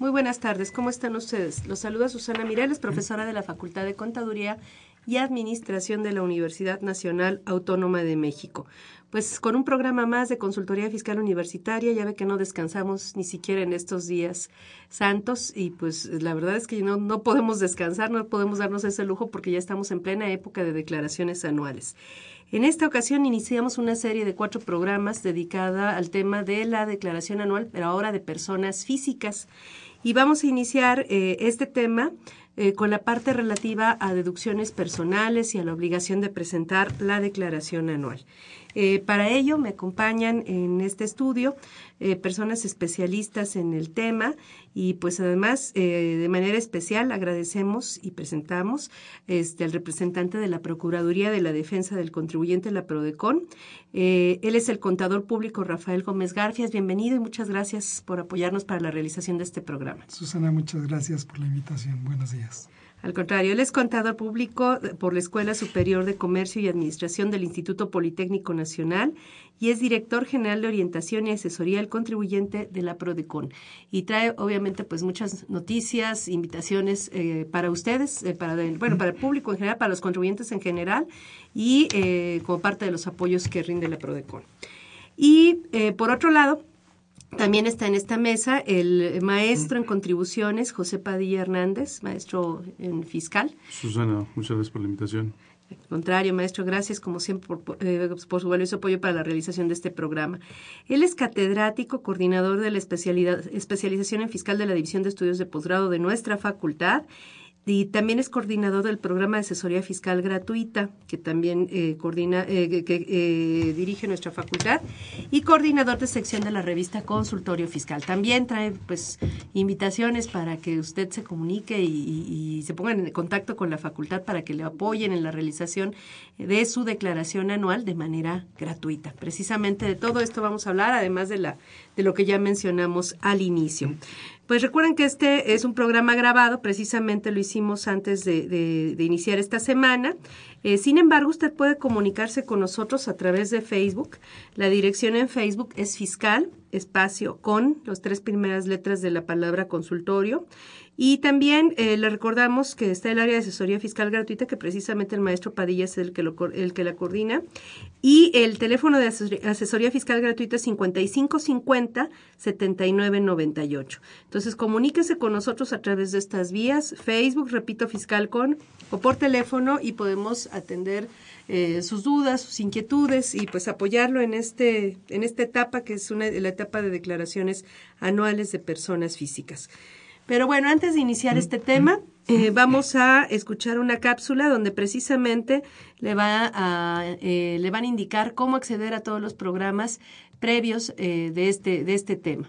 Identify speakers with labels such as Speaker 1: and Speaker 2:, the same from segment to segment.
Speaker 1: Muy buenas tardes, ¿cómo están ustedes? Los saluda Susana Mireles, profesora de la Facultad de Contaduría y Administración de la Universidad Nacional Autónoma de México. Pues con un programa más de consultoría fiscal universitaria, ya ve que no descansamos ni siquiera en estos días santos y pues la verdad es que no, no podemos descansar, no podemos darnos ese lujo porque ya estamos en plena época de declaraciones anuales. En esta ocasión iniciamos una serie de cuatro programas dedicada al tema de la declaración anual, pero ahora de personas físicas. Y vamos a iniciar eh, este tema eh, con la parte relativa a deducciones personales y a la obligación de presentar la declaración anual. Eh, para ello me acompañan en este estudio eh, personas especialistas en el tema y pues además eh, de manera especial agradecemos y presentamos este, al representante de la Procuraduría de la Defensa del Contribuyente, la PRODECON. él es el contador público Rafael Gómez Garfias. Bienvenido y muchas gracias por apoyarnos para la realización de este programa.
Speaker 2: Susana, muchas gracias por la invitación. Buenos días.
Speaker 1: Al contrario, él es contador público por la Escuela Superior de Comercio y Administración del Instituto Politécnico Nacional y es director general de orientación y asesoría al contribuyente de la Prodecon. Y trae, obviamente, pues muchas noticias, invitaciones eh, para ustedes, eh, para bueno, para el público en general, para los contribuyentes en general y eh, como parte de los apoyos que rinde la Prodecon. Y por otro lado, también está en esta mesa el maestro en contribuciones, José Padilla Hernández, maestro en fiscal.
Speaker 3: Susana, muchas gracias por la invitación.
Speaker 1: Al contrario, maestro, gracias como siempre por, eh, por, su valioso apoyo para la realización de este programa. Él es catedrático, coordinador de la especialidad, especialización en fiscal de la División de Estudios de Posgrado de nuestra facultad y también es coordinador del programa de asesoría fiscal gratuita que también eh, coordina eh, que eh, dirige nuestra facultad y coordinador de sección de la revista Consultorio Fiscal. También trae pues invitaciones para que usted se comunique y, y, se ponga en contacto con la facultad para que le apoyen en la realización de su declaración anual de manera gratuita. Precisamente de todo esto vamos a hablar además de la de lo que ya mencionamos al inicio pues recuerden que este es un programa grabado, precisamente lo hicimos antes de, iniciar esta semana. Eh, sin embargo, usted puede comunicarse con nosotros a través de Facebook. La dirección en Facebook es fiscal, espacio, con las tres primeras letras de la palabra consultorio. Y también eh, le recordamos que está el área de asesoría fiscal gratuita, que precisamente el maestro Padilla es el que, lo, el que la coordina. Y el teléfono de asesoría fiscal gratuita es 5550-7998. Entonces, comuníquese con nosotros a través de estas vías, Facebook, repito, fiscal con, o por teléfono, y podemos atender eh, sus dudas, sus inquietudes y pues apoyarlo en este en esta etapa que es una la etapa de declaraciones anuales de personas físicas. Pero bueno, antes de iniciar este tema, eh, vamos a escuchar una cápsula donde precisamente le, va a, eh, le van a indicar cómo acceder a todos los programas previos eh, de, este, de este tema.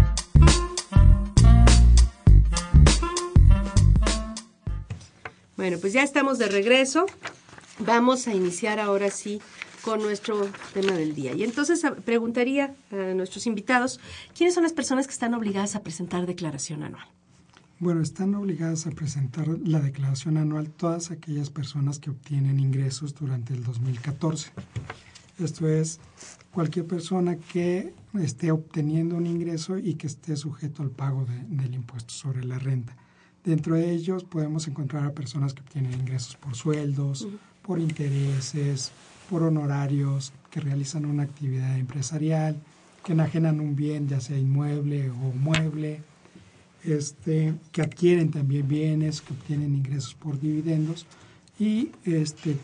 Speaker 1: Bueno, pues ya estamos de regreso. Vamos a iniciar ahora sí con nuestro tema del día. Y entonces preguntaría a nuestros invitados, ¿quiénes son las personas que están obligadas a presentar declaración anual?
Speaker 2: Bueno, están obligadas a presentar la declaración anual todas aquellas personas que obtienen ingresos durante el 2014. Esto es cualquier persona que esté obteniendo un ingreso y que esté sujeto al pago del impuesto sobre la renta. Dentro de ellos podemos encontrar a personas que obtienen ingresos por sueldos, por intereses, por honorarios, que realizan una actividad empresarial, que enajenan un bien, ya sea inmueble o mueble, este, que adquieren también bienes, que obtienen ingresos por dividendos. Y este,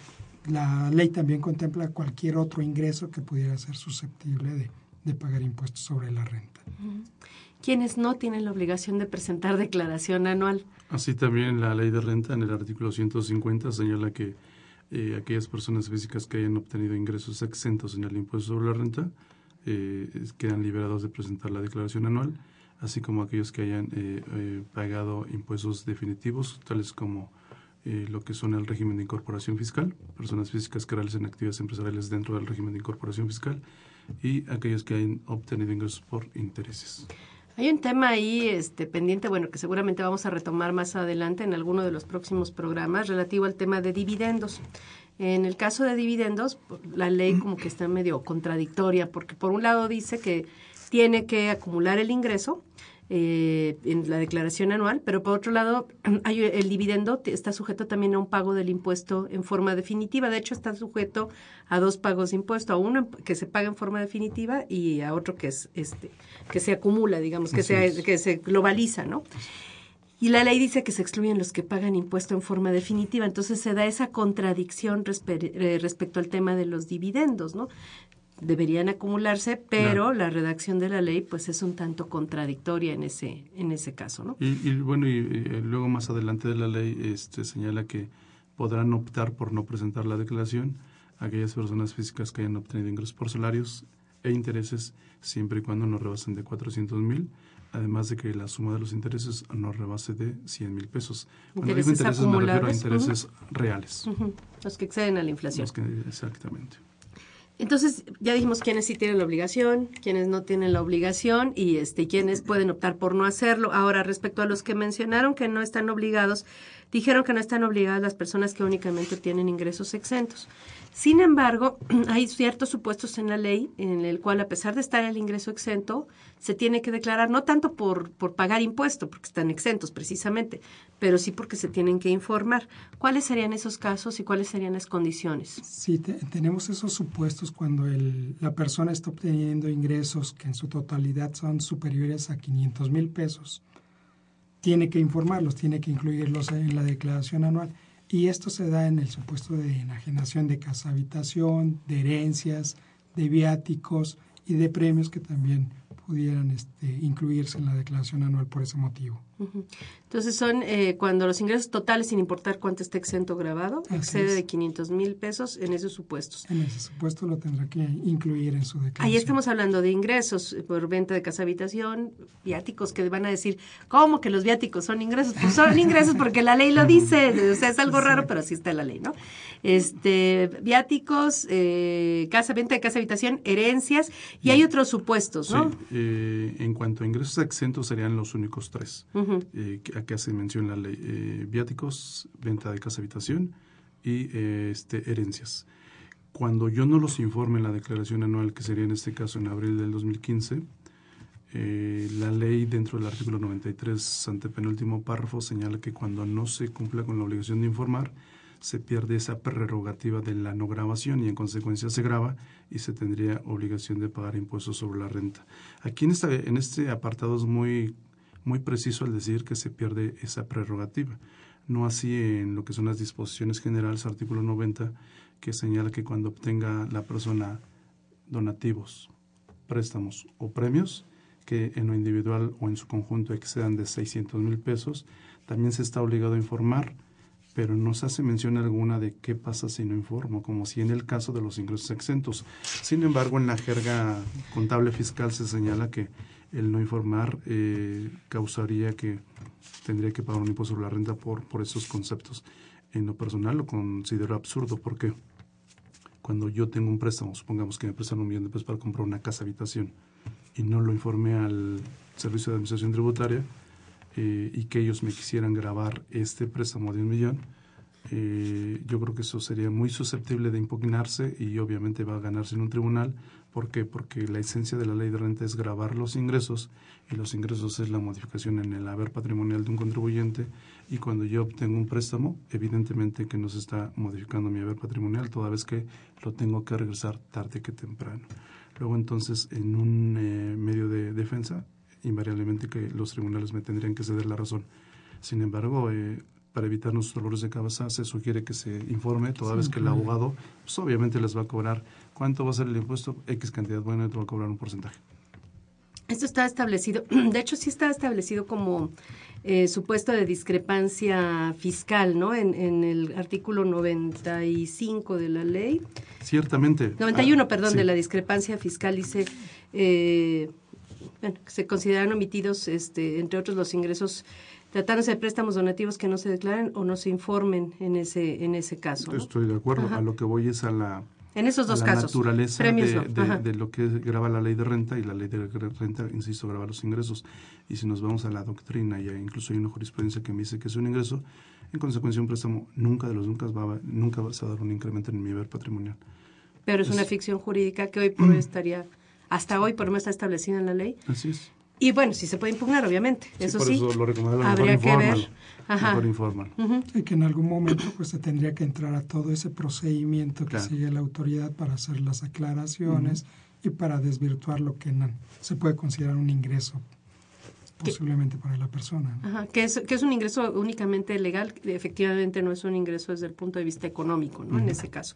Speaker 2: la ley también contempla cualquier otro ingreso que pudiera ser susceptible de, de pagar impuestos sobre la renta.
Speaker 1: Quienes no tienen la obligación de presentar declaración anual.
Speaker 3: Así también la ley de renta en el artículo 150 señala que eh, aquellas personas físicas que hayan obtenido ingresos exentos en el impuesto sobre la renta eh, quedan liberados de presentar la declaración anual, así como aquellos que hayan eh, pagado impuestos definitivos, tales como lo que son el régimen de incorporación fiscal, personas físicas que realicen actividades empresariales dentro del régimen de incorporación fiscal, y aquellos que hayan obtenido ingresos por intereses.
Speaker 1: Hay un tema ahí este, pendiente, bueno, que seguramente vamos a retomar más adelante en alguno de los próximos programas relativo al tema de dividendos. En el caso de dividendos, la ley como que está medio contradictoria, porque por un lado dice que tiene que acumular el ingreso, eh, en la declaración anual, pero por otro lado, hay, el dividendo está sujeto también a un pago del impuesto en forma definitiva. De hecho, está sujeto a dos pagos de impuesto, a uno que se paga en forma definitiva y a otro que es este que se acumula, digamos, que se, que se globaliza, ¿no? Y la ley dice que se excluyen los que pagan impuesto en forma definitiva. Entonces se da esa contradicción eh, respecto al tema de los dividendos, ¿no? Deberían acumularse, pero la redacción de la ley pues es un tanto contradictoria en ese en ese caso, ¿no?
Speaker 3: Y, bueno, y, luego más adelante de la ley este señala que podrán optar por no presentar la declaración aquellas personas físicas que hayan obtenido ingresos por salarios e intereses siempre y cuando no rebasen de 400 mil, además de que la suma de los intereses no rebase de 100 mil pesos.
Speaker 1: Cuando digo intereses me refiero
Speaker 3: a intereses reales.
Speaker 1: Los que exceden a la inflación.
Speaker 3: Los que, exactamente.
Speaker 1: Entonces, ya dijimos quiénes sí tienen la obligación, quiénes no tienen la obligación y este quiénes pueden optar por no hacerlo. Ahora, respecto a los que mencionaron que no están obligados, dijeron que no están obligadas las personas que únicamente tienen ingresos exentos. Sin embargo, hay ciertos supuestos en la ley en el cual, a pesar de estar el ingreso exento, se tiene que declarar no tanto por, por pagar impuesto, porque están exentos precisamente, pero sí porque se tienen que informar. ¿Cuáles serían esos casos y cuáles serían las condiciones?
Speaker 2: Sí, tenemos esos supuestos cuando la persona está obteniendo ingresos que en su totalidad son superiores a 500 mil pesos. Tiene que informarlos, tiene que incluirlos en la declaración anual. Y esto se da en el supuesto de enajenación de casa habitación, de herencias, de viáticos y de premios que también pudieran este, incluirse en la declaración anual por ese motivo.
Speaker 1: Entonces son eh, cuando los ingresos totales, sin importar cuánto esté exento grabado, excede de 500 mil pesos en esos supuestos.
Speaker 2: En ese supuesto lo tendrá que incluir en su declaración.
Speaker 1: Ahí estamos hablando de ingresos por venta de casa habitación, viáticos que van a decir, ¿cómo que los viáticos son ingresos? Pues son ingresos porque la ley lo dice, o sea, es algo raro, pero así está la ley, ¿no? Este, viáticos, eh, casa, venta de casa habitación, herencias, y hay otros supuestos, ¿no? Sí,
Speaker 3: eh, en cuanto a ingresos exentos serían los únicos tres. Eh, que acá se menciona la ley, eh, viáticos, venta de casa habitación y eh, este, herencias. Cuando yo no los informe en la declaración anual, que sería en este caso en abril del 2015, la ley dentro del artículo 93, antepenúltimo párrafo, señala que cuando no se cumpla con la obligación de informar, se pierde esa prerrogativa de la no grabación y en consecuencia se graba y se tendría obligación de pagar impuestos sobre la renta. Aquí en, esta, en este apartado es muy muy preciso al decir que se pierde esa prerrogativa. No así en lo que son las disposiciones generales, artículo 90, que señala que cuando obtenga la persona donativos, préstamos o premios, que en lo individual o en su conjunto excedan de 600 mil pesos, también se está obligado a informar, pero no se hace mención alguna de qué pasa si no informo, como si en el caso de los ingresos exentos. Sin embargo, en la jerga contable fiscal se señala que el no informar eh, causaría que tendría que pagar un impuesto sobre la renta por, por esos conceptos. En lo personal lo considero absurdo porque cuando yo tengo un préstamo, supongamos que me prestan un millón de pesos para comprar una casa habitación y no lo informé al Servicio de Administración Tributaria eh, y que ellos me quisieran grabar este préstamo de un millón, eh, yo creo que eso sería muy susceptible de impugnarse y obviamente va a ganarse en un tribunal. ¿Por qué? Porque la esencia de la ley de renta es grabar los ingresos y los ingresos es la modificación en el haber patrimonial de un contribuyente y cuando yo obtengo un préstamo, evidentemente que no se está modificando mi haber patrimonial toda vez que lo tengo que regresar tarde que temprano. luego entonces en un eh, medio de defensa, invariablemente que los tribunales me tendrían que ceder la razón. Sin embargo, eh, para evitar nuestros dolores de cabeza, se sugiere que se informe, toda vez que el abogado, pues obviamente les va a cobrar, ¿cuánto va a ser el impuesto? X cantidad, bueno, te va a cobrar un porcentaje.
Speaker 1: Esto está establecido, de hecho sí está establecido como eh, supuesto de discrepancia fiscal, ¿no? En, en, el artículo 95 de la ley.
Speaker 3: Ciertamente.
Speaker 1: 91, ah, perdón, sí. de la discrepancia fiscal dice, eh, bueno, se consideran omitidos, este, entre otros, los ingresos tratándose de préstamos donativos que no se declaren o no se informen en ese en ese caso. ¿no?
Speaker 3: Estoy de acuerdo. Ajá. A lo que voy es a la
Speaker 1: en esos dos
Speaker 3: la
Speaker 1: casos.
Speaker 3: naturaleza de, de, de, lo que graba la ley de renta y la ley de renta, insisto, graba los ingresos. Y si nos vamos a la doctrina, y incluso hay una jurisprudencia que me dice que es un ingreso, en consecuencia un préstamo nunca de los nunca va, a, nunca va a dar un incremento en mi haber patrimonial.
Speaker 1: Pero es, es una ficción jurídica que hoy por hoy estaría, hasta hoy por lo menos está establecida en la ley.
Speaker 3: Así es.
Speaker 1: Y bueno, sí se puede impugnar, obviamente.
Speaker 3: Sí,
Speaker 1: eso
Speaker 3: por
Speaker 1: sí.
Speaker 3: Eso lo recomendable
Speaker 1: habría que ver.
Speaker 3: Ajá. Mejor informal.
Speaker 2: Uh -huh. Y que en algún momento pues se tendría que entrar a todo ese procedimiento que claro. sigue la autoridad para hacer las aclaraciones uh -huh. y para desvirtuar lo que no, se puede considerar un ingreso posiblemente para la persona.
Speaker 1: ¿no? Ajá, que, es, que es un ingreso únicamente legal, efectivamente no es un ingreso desde el punto de vista económico, ¿no? Uh -huh. En ese caso.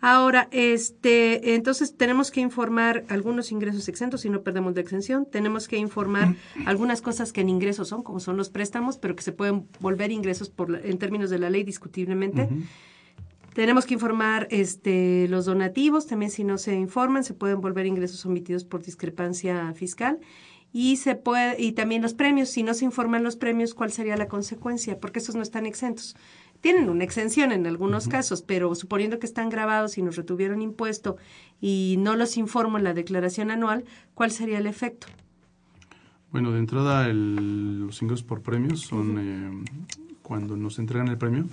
Speaker 1: Ahora, este, entonces tenemos que informar algunos ingresos exentos si no perdemos la exención. Tenemos que informar algunas cosas que en ingresos son, como son los préstamos, pero que se pueden volver ingresos por la, en términos de la ley discutiblemente. Uh -huh. Tenemos que informar este, los donativos, también si no se informan, se pueden volver ingresos omitidos por discrepancia fiscal. Y, se puede, y también los premios, si no se informan los premios, ¿cuál sería la consecuencia? Porque esos no están exentos tienen una exención en algunos uh -huh. casos, pero suponiendo que están grabados y nos retuvieron impuesto y no los informo en la declaración anual, ¿cuál sería el efecto?
Speaker 3: Bueno, de entrada el, los ingresos por premios son uh -huh. eh, cuando nos entregan el premio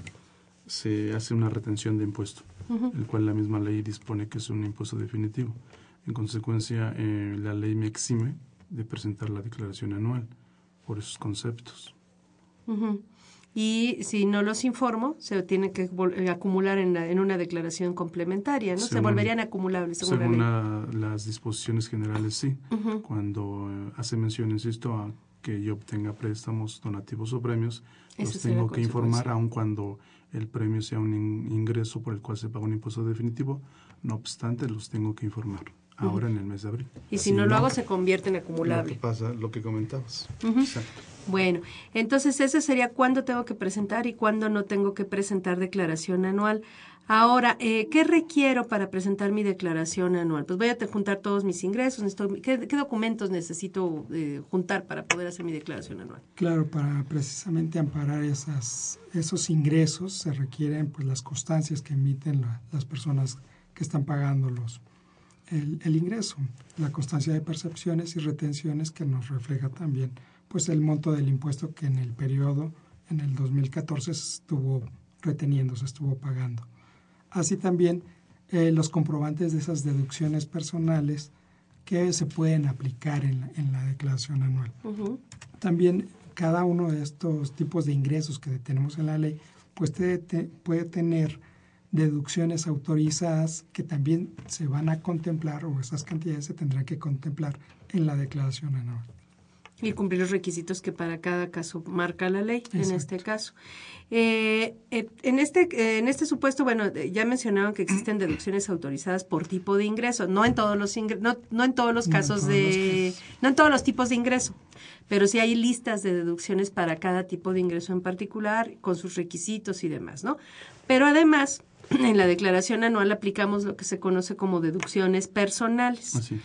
Speaker 3: se hace una retención de impuesto, uh -huh. el cual la misma ley dispone que es un impuesto definitivo. En consecuencia, eh, la ley me exime de presentar la declaración anual por esos conceptos
Speaker 1: y si no los informo, se tiene que eh, acumular en, la, en una declaración complementaria, ¿no? Según, se volverían acumulables.
Speaker 3: Según, según la la, las disposiciones generales, sí. Uh -huh. Cuando eh, hace mención, insisto, a que yo obtenga préstamos, donativos o premios, los tengo que informar, aun cuando el premio sea un in ingreso por el cual se paga un impuesto definitivo, no obstante, los tengo que informar ahora uh -huh. en el mes de abril.
Speaker 1: Y si no lo hago, se convierte en acumulable.
Speaker 3: Lo que pasa, lo que comentabas.
Speaker 1: Uh -huh. Exacto. Bueno, entonces ese sería cuándo tengo que presentar y cuándo no tengo que presentar declaración anual. Ahora, eh, ¿qué requiero para presentar mi declaración anual? Pues voy a juntar todos mis ingresos. Necesito, ¿qué, ¿qué, documentos necesito eh, juntar para poder hacer mi declaración anual?
Speaker 2: Claro, para precisamente amparar esas, esos ingresos se requieren pues las constancias que emiten la, las personas que están pagando los, el, el ingreso, la constancia de percepciones y retenciones que nos refleja también pues el monto del impuesto que en el periodo, en el 2014, estuvo reteniendo, se estuvo pagando. Así también eh, los comprobantes de esas deducciones personales que se pueden aplicar en la, en la declaración anual. Uh -huh. También cada uno de estos tipos de ingresos que tenemos en la ley, pues te, te, puede tener deducciones autorizadas que también se van a contemplar o esas cantidades se tendrán que contemplar en la declaración anual
Speaker 1: y cumplir los requisitos que para cada caso marca la ley Exacto. en este caso. Eh, eh, en, este, eh, en este supuesto, bueno, ya mencionaron que existen deducciones autorizadas por tipo de ingreso, no en todos los no, no en todos los casos no todos de los casos. no en todos los tipos de ingreso, pero sí hay listas de deducciones para cada tipo de ingreso en particular con sus requisitos y demás, ¿no? Pero además en la declaración anual aplicamos lo que se conoce como deducciones personales.
Speaker 3: Así.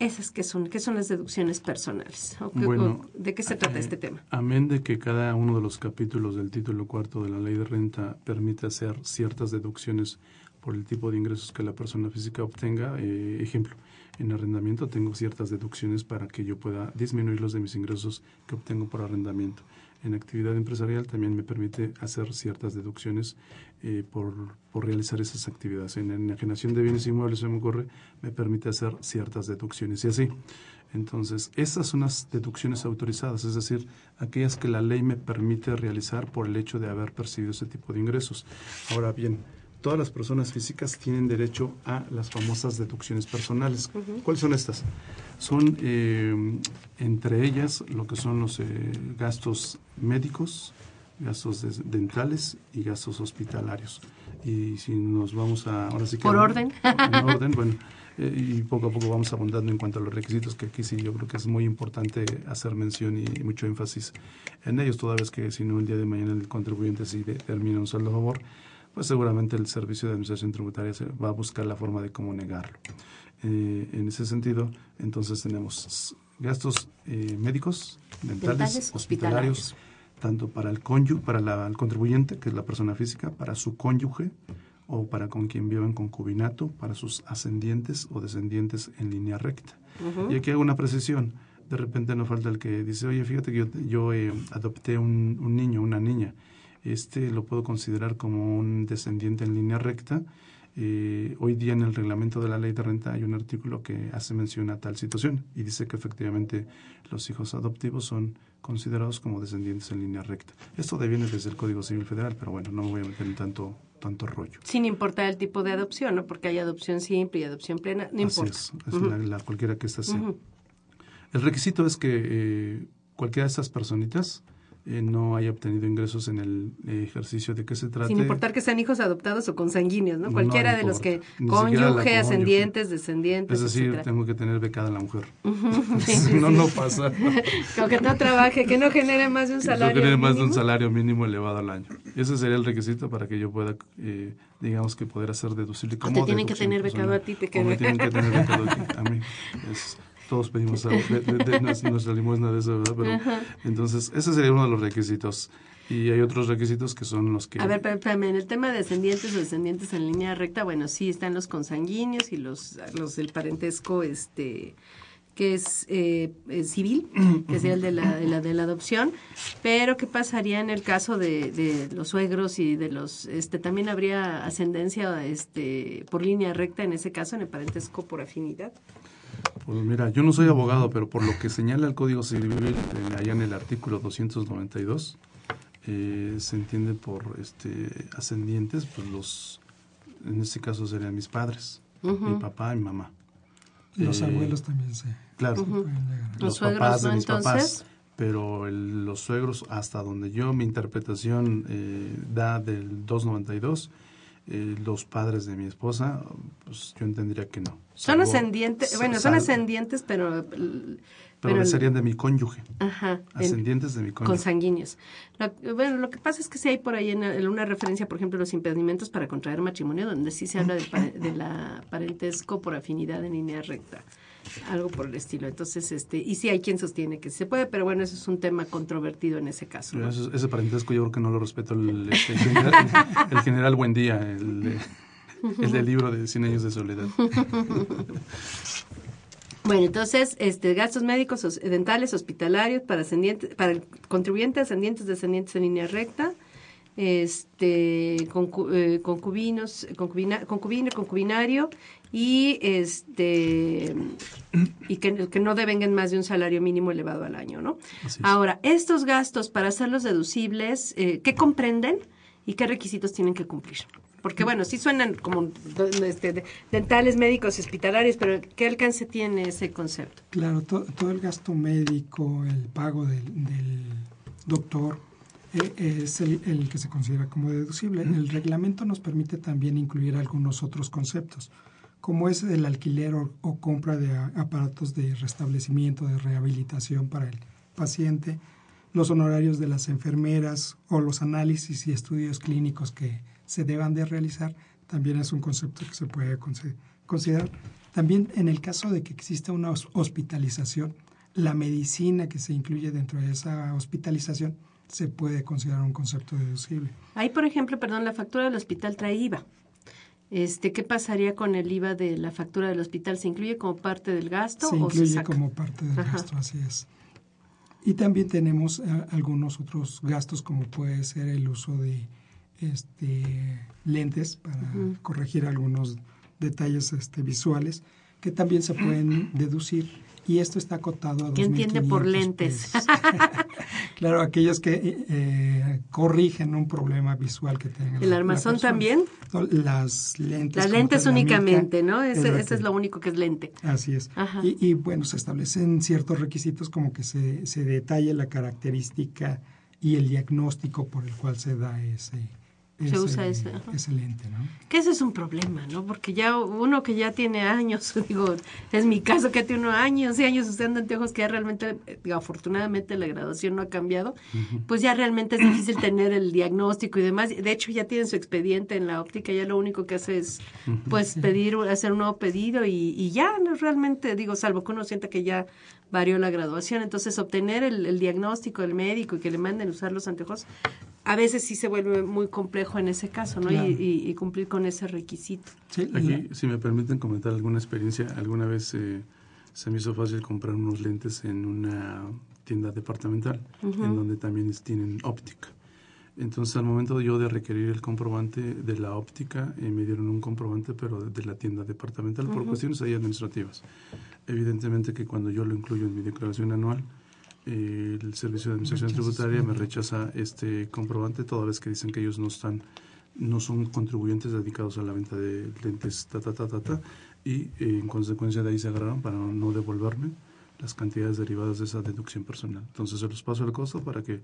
Speaker 1: ¿Esas qué son? ¿Qué son las deducciones personales? ¿O
Speaker 3: qué, bueno,
Speaker 1: o ¿De qué se trata
Speaker 3: eh,
Speaker 1: este tema?
Speaker 3: Amén de que cada uno de los capítulos del título cuarto de la ley de renta permite hacer ciertas deducciones por el tipo de ingresos que la persona física obtenga. Eh, ejemplo, en arrendamiento tengo ciertas deducciones para que yo pueda disminuir los de mis ingresos que obtengo por arrendamiento. En actividad empresarial también me permite hacer ciertas deducciones eh, por, por, realizar esas actividades. En enajenación de bienes inmuebles, se me ocurre, me permite hacer ciertas deducciones y así. Entonces, esas son las deducciones autorizadas, es decir, aquellas que la ley me permite realizar por el hecho de haber percibido ese tipo de ingresos. Ahora bien, todas las personas físicas tienen derecho a las famosas deducciones personales. ¿Cuáles son estas? Son eh, entre ellas lo que son los eh, gastos médicos, gastos dentales y gastos hospitalarios. Y si nos vamos a... Ahora sí que
Speaker 1: Por orden.
Speaker 3: En orden, bueno. Eh, y poco a poco vamos abundando en cuanto a los requisitos, que aquí sí yo creo que es muy importante hacer mención y mucho énfasis en ellos, toda vez que si no el día de mañana el contribuyente sí termina un saldo a favor, pues seguramente el Servicio de Administración Tributaria se va a buscar la forma de cómo negarlo. Eh, en ese sentido, entonces tenemos gastos eh, médicos, dentales, hospitalarios, tanto para el cónyuge, para el contribuyente, que es la persona física, para su cónyuge, o para con quien viva en concubinato, para sus ascendientes o descendientes en línea recta. Y aquí hago una precisión. De repente no falta el que dice, oye, fíjate que yo, yo eh, adopté un, un, niño, una niña. Este lo puedo considerar como un descendiente en línea recta. Eh, hoy día en el reglamento de la ley de renta hay un artículo que hace mención a tal situación y dice que efectivamente los hijos adoptivos son considerados como descendientes en línea recta. Esto deviene desde el Código Civil Federal, pero bueno, no me voy a meter en tanto tanto rollo.
Speaker 1: Sin importar el tipo de adopción, ¿no? Porque hay adopción simple y adopción plena, no importa.
Speaker 3: Es, es la, cualquiera que ésta sea. El requisito es que eh, cualquiera de estas personitas eh, no haya obtenido ingresos en el ejercicio de que se trate.
Speaker 1: Sin importar que sean hijos adoptados o consanguíneos, ¿no? Cualquiera de los que cónyuge, ascendientes, descendientes.
Speaker 3: Es decir, tengo que tener becada la mujer. si no, no pasa.
Speaker 1: que no trabaje, que no genere más de un salario.
Speaker 3: Que no genere más
Speaker 1: de
Speaker 3: un salario mínimo elevado al año. Ese sería el requisito para que yo pueda, eh, digamos que poder hacer deducible.
Speaker 1: Como te tienen que tener becado a ti, te
Speaker 3: que me tienen que tener becado a mí. Es, todos pedimos de, de, nuestra limosna de eso, ¿verdad? Pero, entonces, ese sería uno de los requisitos. Y hay otros requisitos que son los que...
Speaker 1: A ver, espérame, en el tema de descendientes o descendientes en línea recta, bueno, sí están los consanguíneos y los, los del parentesco, este que es eh, civil, que sería el de la, de la, de la adopción, pero ¿qué pasaría en el caso de, de, los suegros y de los, este, también habría ascendencia este, por línea recta en ese caso, en el parentesco por afinidad?
Speaker 3: Pues mira, yo no soy abogado, pero por lo que señala el Código Civil, eh, allá en el artículo 292, eh, se entiende por este ascendientes, pues los, en este caso serían mis padres, mi papá y mi mamá.
Speaker 2: Los eh, abuelos también se,
Speaker 3: claro,
Speaker 1: los, papás de mis papás.
Speaker 3: Pero los suegros, hasta donde yo, mi interpretación da del 292, eh, los padres de mi esposa, pues yo entendería que no.
Speaker 1: Son ascendientes, bueno, son ascendientes, pero...
Speaker 3: Pero, serían de mi cónyuge.
Speaker 1: Ajá.
Speaker 3: Ascendientes de mi cónyuge.
Speaker 1: Consanguíneos. Lo, bueno, lo que pasa es que si hay por ahí en, una referencia, por ejemplo, los impedimentos para contraer matrimonio, donde sí se habla de, de la parentesco por afinidad en línea recta algo por el estilo. Entonces, este, y sí hay quien sostiene que se puede, pero bueno, eso es un tema controvertido en ese caso.
Speaker 3: ese parentesco yo creo que no lo respeto el, este, general, el, general Buendía, el, el del libro de Cien años de soledad.
Speaker 1: Bueno, entonces, este, gastos médicos, dentales, hospitalarios para ascendientes, para el contribuyente, ascendientes, descendientes en línea recta, este, eh, concubinos, concubina, concubino, concubinario y este y que, que, no devengan más de un salario mínimo elevado al año, ¿no? Ahora, estos gastos para hacerlos deducibles, eh, ¿qué comprenden y qué requisitos tienen que cumplir? Porque bueno, sí suenan como este, dentales, médicos, hospitalarios, pero ¿qué alcance tiene ese concepto?
Speaker 2: Claro, todo el gasto médico, el pago del, doctor, eh, es el, el, que se considera como deducible. El reglamento nos permite también incluir algunos otros conceptos como es el alquiler o, compra de aparatos de restablecimiento, de rehabilitación para el paciente, los honorarios de las enfermeras o los análisis y estudios clínicos que se deban de realizar, también es un concepto que se puede considerar. También en el caso de que exista una hospitalización, la medicina que se incluye dentro de esa hospitalización se puede considerar un concepto deducible.
Speaker 1: Ahí, por ejemplo, perdón, la factura del hospital trae IVA. Este, ¿Qué pasaría con el IVA de la factura del hospital? ¿Se incluye como parte del gasto?
Speaker 2: Se incluye como parte del gasto, así es. Y también tenemos eh, algunos otros gastos, como puede ser el uso de este, lentes para corregir algunos detalles este, visuales, que también se pueden deducir y esto está acotado a
Speaker 1: ¿Qué entiende por lentes?
Speaker 2: claro, aquellos que eh, corrigen un problema visual que tengan.
Speaker 1: ¿El armazón también?
Speaker 2: las lentes.
Speaker 1: Las lentes únicamente, ¿no? Ese, es lo único que es lente.
Speaker 2: Así es. Y, y, bueno, se establecen ciertos requisitos como que se, se detalle la característica y el diagnóstico por el cual se da ese,
Speaker 1: se usa ese,
Speaker 2: ¿no?
Speaker 1: Que ese es un problema, ¿no? Porque ya uno que ya tiene años, digo, es mi caso que tiene unos años y años usando anteojos que ya realmente, digo, afortunadamente la graduación no ha cambiado, pues ya realmente es difícil tener el diagnóstico y demás. De hecho, ya tienen su expediente en la óptica, ya lo único que hace es, pues, pedir, hacer un nuevo pedido y, y ya, no, realmente, digo, salvo que uno sienta que ya varió la graduación. Entonces, obtener el, el, diagnóstico del médico y que le manden usar los anteojos, a veces sí se vuelve muy complejo en ese caso, ¿no? Y, cumplir con ese requisito.
Speaker 3: Sí, Aquí, si me permiten comentar alguna experiencia, alguna vez eh, se me hizo fácil comprar unos lentes en una tienda departamental, en donde también tienen óptica. Entonces, al momento yo de requerir el comprobante de la óptica, eh, me dieron un comprobante, pero de la tienda departamental, por cuestiones ahí administrativas. Evidentemente que cuando yo lo incluyo en mi declaración anual, el Servicio de Administración Tributaria me rechaza este comprobante, toda vez que dicen que ellos no están no son contribuyentes dedicados a la venta de lentes, ta, ta, ta, ta, ta y eh, en consecuencia de ahí se agarraron para no devolverme las cantidades derivadas de esa deducción personal. Entonces se los paso el costo para que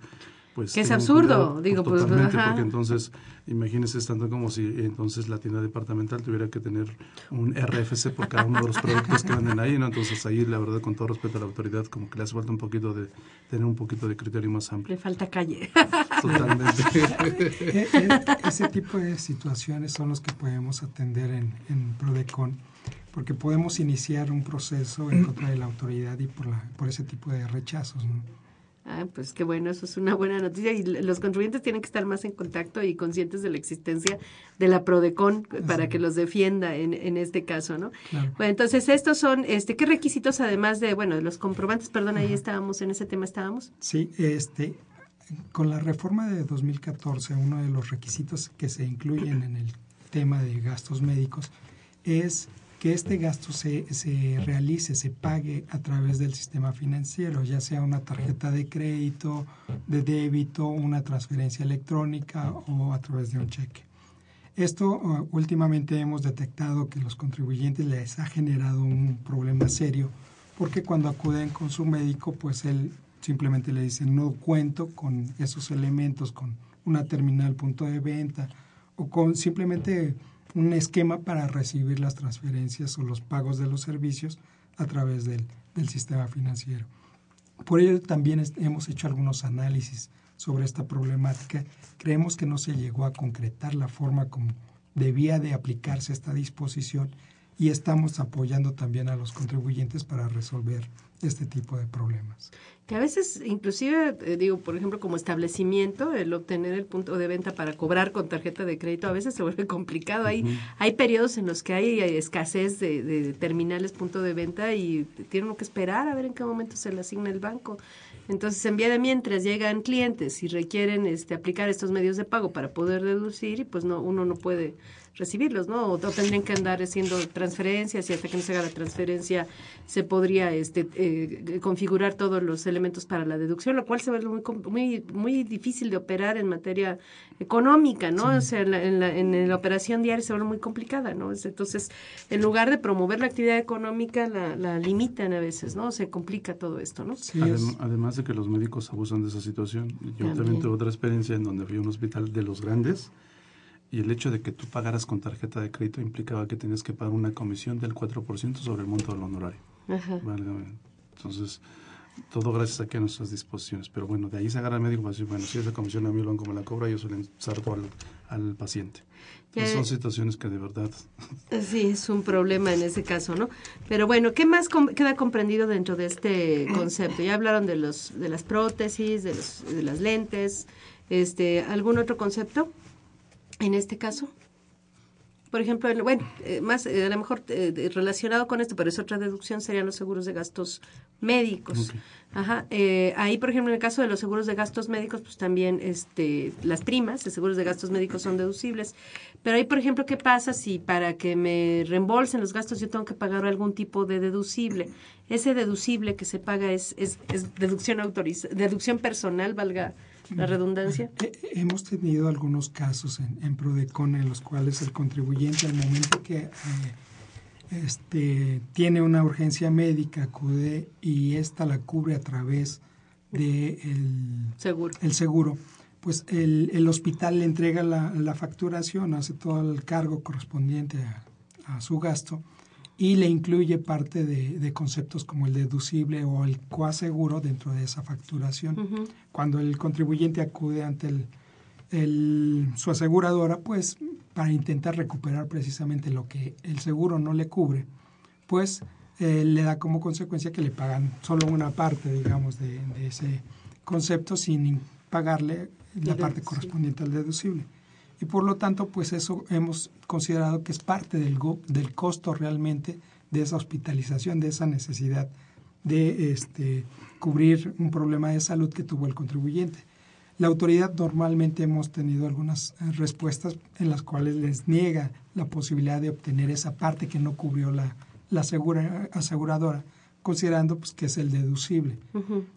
Speaker 3: pues
Speaker 1: que es absurdo, digo,
Speaker 3: pues, totalmente, porque entonces imagínese estando como si entonces la tienda departamental tuviera que tener un RFC por cada uno de los productos que venden ahí, ¿no? Entonces ahí la verdad con todo respeto a la autoridad como que le hace falta un poquito de tener un poquito de criterio más amplio.
Speaker 1: Le falta calle.
Speaker 3: Totalmente.
Speaker 2: E, e, ese tipo de situaciones son los que podemos atender en, en Prodecon porque podemos iniciar un proceso en contra de la autoridad y por, la, por ese tipo de rechazos. ¿no?
Speaker 1: Ah, pues qué bueno, eso es una buena noticia. Y los contribuyentes tienen que estar más en contacto y conscientes de la existencia de la PRODECON para que los defienda en, en este caso, ¿no? Bueno, entonces estos son, este, ¿qué requisitos además de, bueno, los comprobantes? Perdón, ahí estábamos, en ese tema estábamos.
Speaker 2: Sí, este, con la reforma de 2014, uno de los requisitos que se incluyen en el tema de gastos médicos es que este gasto se, se, realice, se pague a través del sistema financiero, ya sea una tarjeta de crédito, de débito, una transferencia electrónica o a través de un cheque. Esto uh, últimamente hemos detectado que los contribuyentes les ha generado un problema serio porque cuando acuden con su médico, pues él simplemente le dice no cuento con esos elementos, con una terminal punto de venta o con simplemente un esquema para recibir las transferencias o los pagos de los servicios a través del, del sistema financiero. Por ello también hemos hecho algunos análisis sobre esta problemática. Creemos que no se llegó a concretar la forma como debía de aplicarse esta disposición y estamos apoyando también a los contribuyentes para resolver este tipo de problemas.
Speaker 1: Que a veces, inclusive, eh, digo, por ejemplo, como establecimiento, el obtener el punto de venta para cobrar con tarjeta de crédito a veces se vuelve complicado. Hay, hay periodos en los que hay escasez de, terminales punto de venta y tienen que esperar a ver en qué momento se le asigna el banco. Entonces, en vía de mientras llegan clientes y requieren este, aplicar estos medios de pago para poder deducir, y pues no, uno no puede recibirlos, ¿no? O, tendrían que andar haciendo transferencias y hasta que no se haga la transferencia se podría este, eh, configurar todos los elementos para la deducción, lo cual se ve muy, muy, muy difícil de operar en materia económica, ¿no? O sea, en la, en, la, operación diaria se ve muy complicada, ¿no? Entonces, en lugar de promover la actividad económica, la, la limitan a veces, ¿no? Se complica todo esto, ¿no?
Speaker 3: además de que los médicos abusan de esa situación. Yo también tuve otra experiencia en donde fui a un hospital de los grandes y el hecho de que tú pagaras con tarjeta de crédito implicaba que tenías que pagar una comisión del 4% sobre el monto del honorario. Entonces, todo gracias aquí a nuestras disposiciones. Pero bueno, de ahí se agarra el médico para decir, bueno, si esa comisión a mí el banco me la cobra, yo se la ensarto al, al paciente. son situaciones que de verdad...
Speaker 1: Sí, es un problema en ese caso, ¿no? Pero bueno, ¿qué más queda comprendido dentro de este concepto? Ya hablaron de, los, de las prótesis, de, los, de las lentes, este, ¿algún otro concepto? En este caso? por ejemplo, bueno, eh, más eh, a lo mejor eh, relacionado con esto, pero es otra deducción, serían los seguros de gastos médicos. Ajá. ahí, por ejemplo, en el caso de los seguros de gastos médicos, pues también este, las primas de seguros de gastos médicos son deducibles. Pero ahí, por ejemplo, ¿qué pasa si para que me reembolsen los gastos yo tengo que pagar algún tipo de deducible? Ese deducible que se paga es, es, es deducción, autoriza deducción personal, valga la redundancia?
Speaker 2: Eh, hemos tenido algunos casos en, en, Prodecon en los cuales el contribuyente al momento que eh, este, tiene una urgencia médica acude y esta la cubre a través del de
Speaker 1: seguro.
Speaker 2: El seguro pues el, el, hospital le entrega la, la, facturación, hace todo el cargo correspondiente a, a su gasto y le incluye parte de, de, conceptos como el deducible o el coaseguro dentro de esa facturación. Cuando el contribuyente acude ante el, el, su aseguradora, pues para intentar recuperar precisamente lo que el seguro no le cubre, pues eh, le da como consecuencia que le pagan solo una parte, digamos, de, de ese concepto sin pagarle la parte correspondiente al deducible y por lo tanto pues eso hemos considerado que es parte del, del costo realmente de esa hospitalización, de esa necesidad de este, cubrir un problema de salud que tuvo el contribuyente. La autoridad normalmente hemos tenido algunas eh, respuestas en las cuales les niega la posibilidad de obtener esa parte que no cubrió la, la aseguradora, considerando pues, que es el deducible.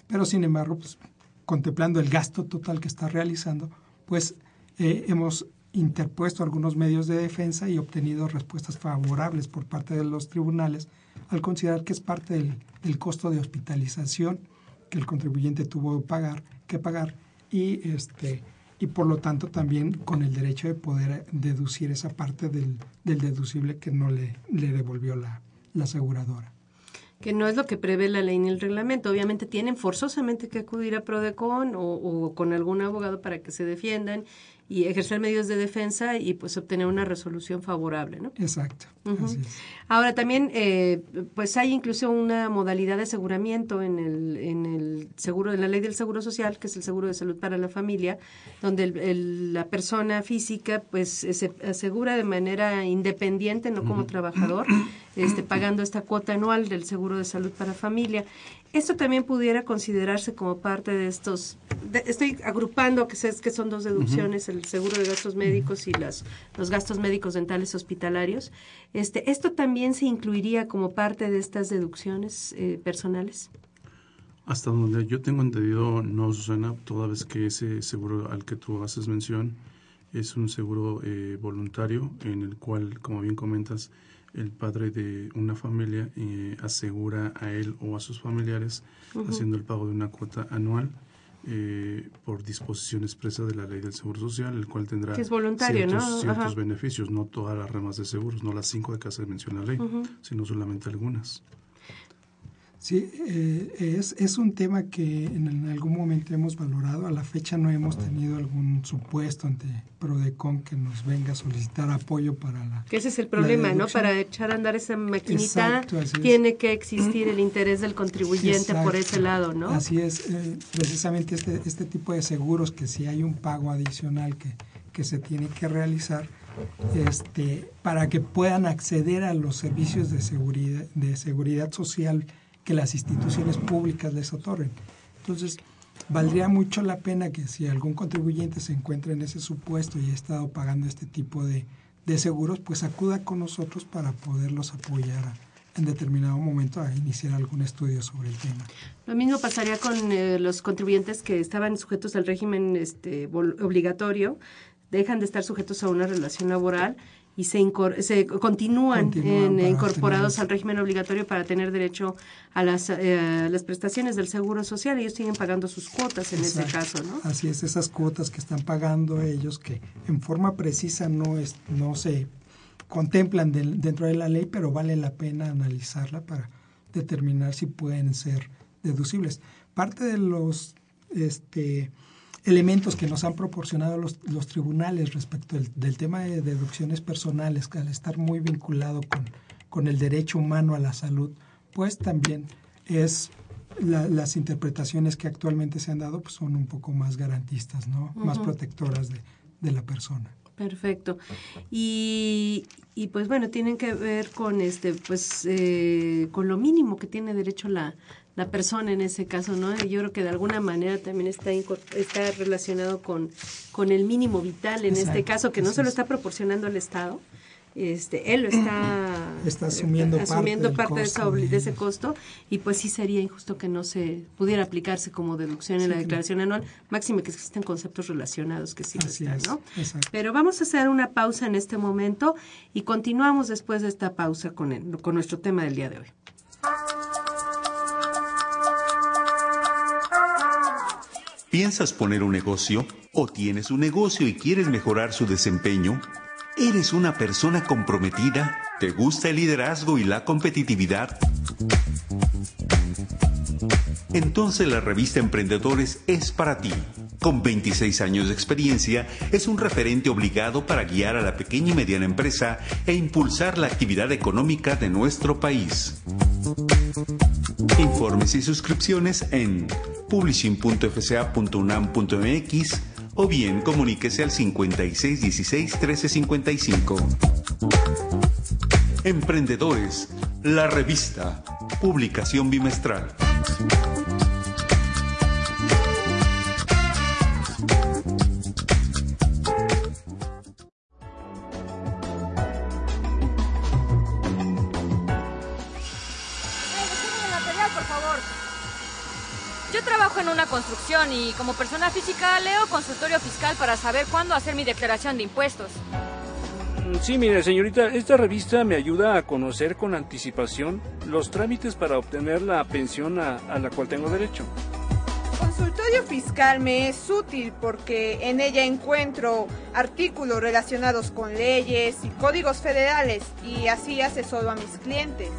Speaker 2: Pero sin embargo, pues, contemplando el gasto total que está realizando, pues eh, hemos interpuesto algunos medios de defensa y obtenido respuestas favorables por parte de los tribunales al considerar que es parte del, del costo de hospitalización que el contribuyente tuvo pagar, que pagar y este y por lo tanto también con el derecho de poder deducir esa parte del, del deducible que no le, le devolvió la, aseguradora
Speaker 1: que no es lo que prevé la ley ni el reglamento. Obviamente tienen forzosamente que acudir a Prodecon o, con algún abogado para que se defiendan y ejercer medios de defensa y pues obtener una resolución favorable, ¿no?
Speaker 2: Exacto.
Speaker 1: Ahora también eh, pues hay incluso una modalidad de aseguramiento en el, en el seguro, en la ley del seguro social, que es el seguro de salud para la familia, donde la persona física pues se asegura de manera independiente, no como trabajador, este, pagando esta cuota anual del seguro de salud para familia. Esto también pudiera considerarse como parte de estos, estoy agrupando que, que son dos deducciones, el seguro de gastos médicos y las, los gastos médicos dentales hospitalarios. Este, ¿Esto también se incluiría como parte de estas deducciones eh, personales?
Speaker 3: Hasta donde yo tengo entendido, no, suena toda vez que ese seguro al que tú haces mención es un seguro eh, voluntario en el cual, como bien comentas, el padre de una familia eh, asegura a él o a sus familiares haciendo el pago de una cuota anual eh, por disposición expresa de la ley del Seguro Social, el cual tendrá ciertos, beneficios, no todas las ramas de seguros, no las cinco de que menciona la ley, sino solamente algunas.
Speaker 2: Sí, eh, es, es un tema que en, algún momento hemos valorado. A la fecha no hemos tenido algún supuesto ante Prodecon que nos venga a solicitar apoyo para la.
Speaker 1: Que ese es el problema, ¿no? Para echar a andar esa maquinita tiene que existir el interés del contribuyente por ese lado, ¿no?
Speaker 2: Así es. Eh, precisamente este, este tipo de seguros, que si hay un pago adicional que, que se tiene que realizar, este, para que puedan acceder a los servicios de seguridad, de seguridad social que las instituciones públicas les otorguen. Entonces, valdría mucho la pena que si algún contribuyente se encuentra en ese supuesto y ha estado pagando este tipo de, de seguros, pues acuda con nosotros para poderlos apoyar en determinado momento a iniciar algún estudio sobre el tema.
Speaker 1: Lo mismo pasaría con eh, los contribuyentes que estaban sujetos al régimen este, obligatorio, dejan de estar sujetos a una relación laboral y se, se continúan, incorporados al régimen obligatorio para tener derecho a las, eh, las prestaciones del Seguro Social. Ellos siguen pagando sus cuotas en ese caso, ¿no?
Speaker 2: Así es, esas cuotas que están pagando ellos, que en forma precisa no, es, no se contemplan dentro de la ley, pero vale la pena analizarla para determinar si pueden ser deducibles. Parte de los... este elementos que nos han proporcionado los, los tribunales respecto del, tema de deducciones personales, que al estar muy vinculado con, con el derecho humano a la salud, pues también es las interpretaciones que actualmente se han dado pues son un poco más garantistas, ¿no? Más protectoras de, de, la persona.
Speaker 1: Perfecto. Y, y pues bueno, tienen que ver con este, pues, eh, con lo mínimo que tiene derecho la, la persona en ese caso, ¿no? Yo creo que de alguna manera también está, está relacionado con, con el mínimo vital en este caso, que no se lo está proporcionando el Estado, este, él lo está,
Speaker 2: está asumiendo,
Speaker 1: asumiendo parte, de, ese costo y pues sí sería injusto que no se pudiera aplicarse como deducción en la declaración anual, máximo que existen conceptos relacionados que sí están, ¿no? Pero vamos a hacer una pausa en este momento y continuamos después de esta pausa con, con nuestro tema del día de hoy.
Speaker 4: ¿Piensas poner un negocio? ¿O tienes un negocio y quieres mejorar su desempeño? ¿Eres una persona comprometida? ¿Te gusta el liderazgo y la competitividad? Entonces la revista Emprendedores es para ti. Con 26 años de experiencia, es un referente obligado para guiar a la pequeña y mediana empresa e impulsar la actividad económica de nuestro país. Informes y suscripciones en publishing.fca.unam.mx o bien comuníquese al 5616 1355. Emprendedores, la revista, publicación bimestral.
Speaker 5: Construcción y como persona física leo consultorio fiscal para saber cuándo hacer mi declaración de impuestos.
Speaker 6: Mm, sí, mire, señorita, esta revista me ayuda a conocer con anticipación los trámites para obtener la pensión a, a la cual tengo derecho.
Speaker 7: Consultorio fiscal me es útil porque en ella encuentro artículos relacionados con leyes y códigos federales y así asesoro a mis clientes.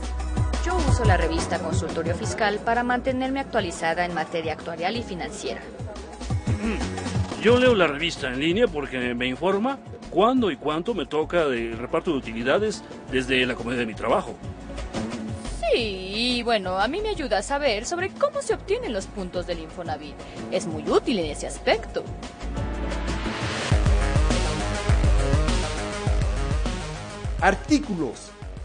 Speaker 5: Yo uso la revista Consultorio Fiscal para mantenerme actualizada en materia actuarial y financiera.
Speaker 6: Yo leo la revista en línea porque me informa cuándo y cuánto me toca de reparto de utilidades desde la comodidad de mi trabajo.
Speaker 5: Sí, y bueno, a mí me ayuda a saber sobre cómo se obtienen los puntos del Infonavit. Es muy útil en ese aspecto.
Speaker 8: Artículos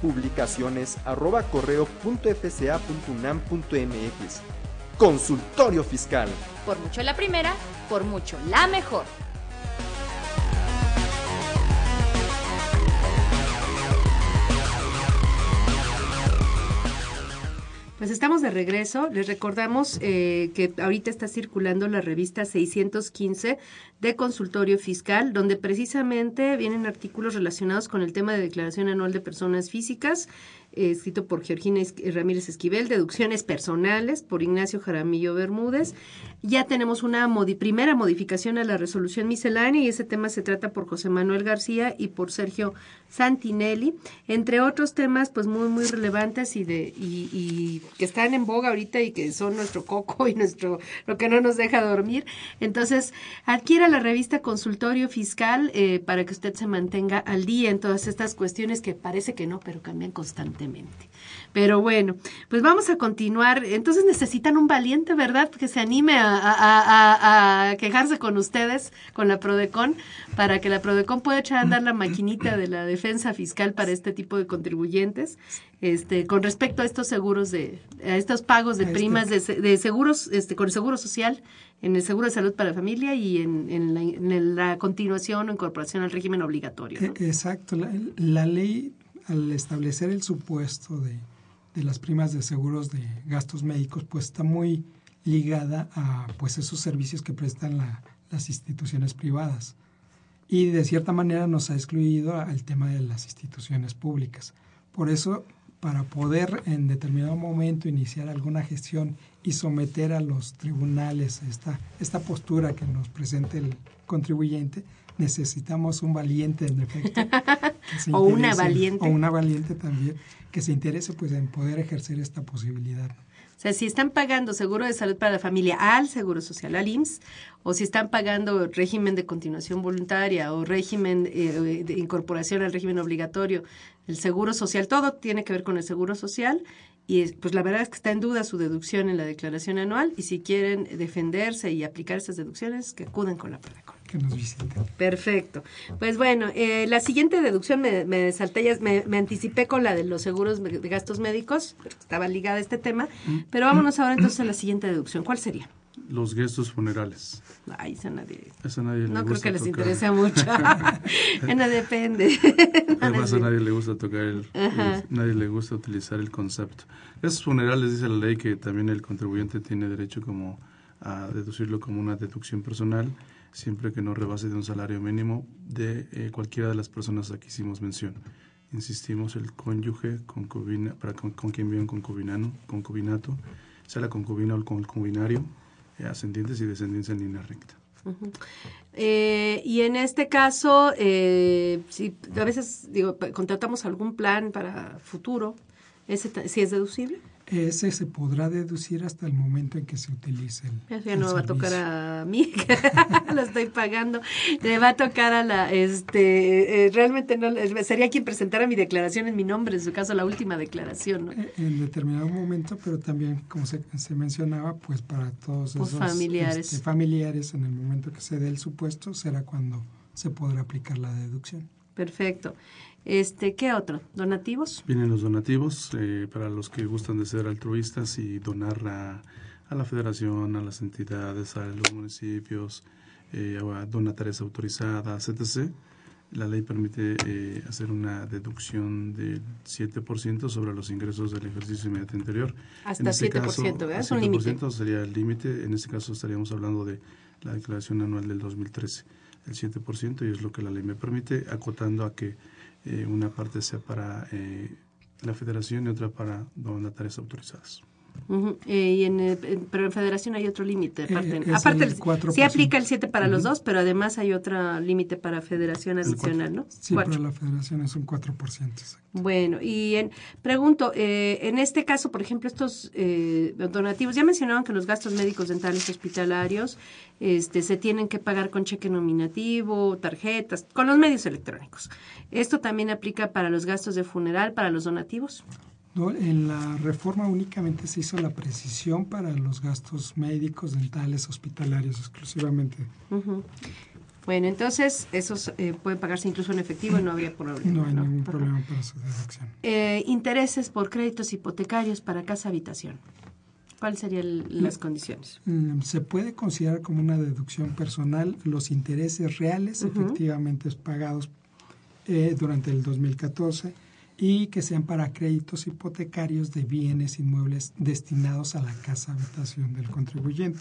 Speaker 8: publicaciones arroba correo.fca.unam.mx. Consultorio Fiscal.
Speaker 5: Por mucho la primera, por mucho la mejor.
Speaker 1: Pues estamos de regreso. Les recordamos eh, que ahorita está circulando la revista 615 de consultorio fiscal, donde precisamente vienen artículos relacionados con el tema de declaración anual de personas físicas eh, escrito por Georgina Ramírez Esquivel, Deducciones Personales, por Ignacio Jaramillo Bermúdez. Ya tenemos una primera modificación a la resolución miscelánea y ese tema se trata por José Manuel García y por Sergio Santinelli, entre otros temas pues muy muy relevantes y de y, que están en boga ahorita y que son nuestro coco y nuestro lo que no nos deja dormir. Entonces, adquiera la revista Consultorio Fiscal eh, para que usted se mantenga al día en todas estas cuestiones que parece que no, pero cambian constantemente. Pero bueno, pues vamos a continuar. Entonces necesitan un valiente, ¿verdad? Que se anime a, quejarse con ustedes, con la Prodecon, para que la Prodecon pueda echar a andar la maquinita de la defensa fiscal para este tipo de contribuyentes. Este, con respecto a estos seguros de, a estos pagos de primas de, seguros, este, con el seguro social, en el seguro de salud para la familia y en, la, continuación o incorporación al régimen obligatorio.
Speaker 2: E, exacto, la, la ley al establecer el supuesto de, las primas de seguros de gastos médicos, pues está muy ligada a pues esos servicios que prestan las instituciones privadas. Y de cierta manera nos ha excluido al tema de las instituciones públicas. Por eso para poder en determinado momento iniciar alguna gestión y someter a los tribunales esta, esta postura que nos presente el contribuyente, necesitamos un valiente en efecto.
Speaker 1: o una valiente.
Speaker 2: O una valiente también, que se interese pues en poder ejercer esta posibilidad.
Speaker 1: O sea, si están pagando seguro de salud para la familia al Seguro Social, al IMSS, o si están pagando régimen de continuación voluntaria o régimen eh, de incorporación al régimen obligatorio, el Seguro Social, todo tiene que ver con el Seguro Social y pues la verdad es que está en duda su deducción en la declaración anual y si quieren defenderse y aplicar esas deducciones, que acuden con la PRODECON.
Speaker 2: Que nos visiten.
Speaker 1: Perfecto. Pues bueno, eh, la siguiente deducción me, me salté, ya, me, me, anticipé con la de los seguros de gastos médicos, estaba ligada a este tema, pero vámonos ahora entonces a la siguiente deducción. ¿Cuál sería?
Speaker 3: Los gestos funerales.
Speaker 1: Ay, eso nadie.
Speaker 3: Eso nadie
Speaker 1: no
Speaker 3: creo
Speaker 1: que
Speaker 3: les
Speaker 1: interese mucho. no depende.
Speaker 3: Además, a nadie le gusta tocar el, el, nadie le gusta utilizar el concepto. Gestos funerales dice la ley que también el contribuyente tiene derecho como a deducirlo como una deducción personal siempre que no rebase de un salario mínimo de eh, cualquiera de las personas a que hicimos mención. Insistimos, el cónyuge, concubina, para con, con quien vive un concubinano, concubinato, sea la concubina o el concubinario, eh, ascendientes y descendientes en línea recta.
Speaker 1: Eh, y en este caso, eh, si a veces digo, contratamos algún plan para futuro, ¿ese si es deducible?
Speaker 2: Ese se podrá deducir hasta el momento en que se utilice el.
Speaker 1: Ya no va a tocar a mí, lo estoy pagando. Le va a tocar a la. este eh, Realmente no. Sería quien presentara mi declaración en mi nombre, en su caso, la última declaración. ¿no?
Speaker 2: En determinado momento, pero también, como se, se mencionaba, pues para todos
Speaker 1: Los
Speaker 2: esos
Speaker 1: familiares.
Speaker 2: Este, familiares, en el momento que se dé el supuesto, será cuando se podrá aplicar la deducción.
Speaker 1: Perfecto. Este, ¿Qué otro? ¿Donativos?
Speaker 3: Vienen los donativos eh, para los que gustan de ser altruistas y donar a, a la federación, a las entidades, a los municipios, eh, a donatarias autorizadas, etc. La ley permite eh, hacer una deducción del 7% sobre los ingresos del ejercicio inmediato anterior.
Speaker 1: Hasta en este 7%, caso, ¿verdad?
Speaker 3: Es un límite. sería el límite. En este caso estaríamos hablando de la declaración anual del 2013, el 7%, y es lo que la ley me permite, acotando a que eh, una parte sea para eh, la federación y otra para donatarias autorizadas.
Speaker 1: Uh -huh. eh, y en, pero en federación hay otro límite. Aparte,
Speaker 2: Eh,
Speaker 1: aparte
Speaker 2: el 4%.
Speaker 1: sí aplica el 7 para uh -huh. los dos, pero además hay otro límite para federación adicional, ¿no?
Speaker 2: Sí, para la federación es un 4%. Exacto.
Speaker 1: Bueno, y en, pregunto, eh, en este caso, por ejemplo, estos eh, donativos, ya mencionaban que los gastos médicos dentales hospitalarios este, se tienen que pagar con cheque nominativo, tarjetas, con los medios electrónicos. ¿Esto también aplica para los gastos de funeral, para los donativos?
Speaker 2: No, en la reforma únicamente se hizo la precisión para los gastos médicos, dentales, hospitalarios exclusivamente.
Speaker 1: Uh -huh. Bueno, entonces esos eh, pueden pagarse incluso en efectivo y no habría problema.
Speaker 2: No hay ¿no? ningún problema para su deducción.
Speaker 1: Eh, intereses por créditos hipotecarios para casa habitación. ¿Cuáles serían las condiciones?
Speaker 2: Se puede considerar como una deducción personal los intereses reales uh -huh. efectivamente pagados eh, durante el 2014 y que sean para créditos hipotecarios de bienes inmuebles destinados a la casa habitación del contribuyente.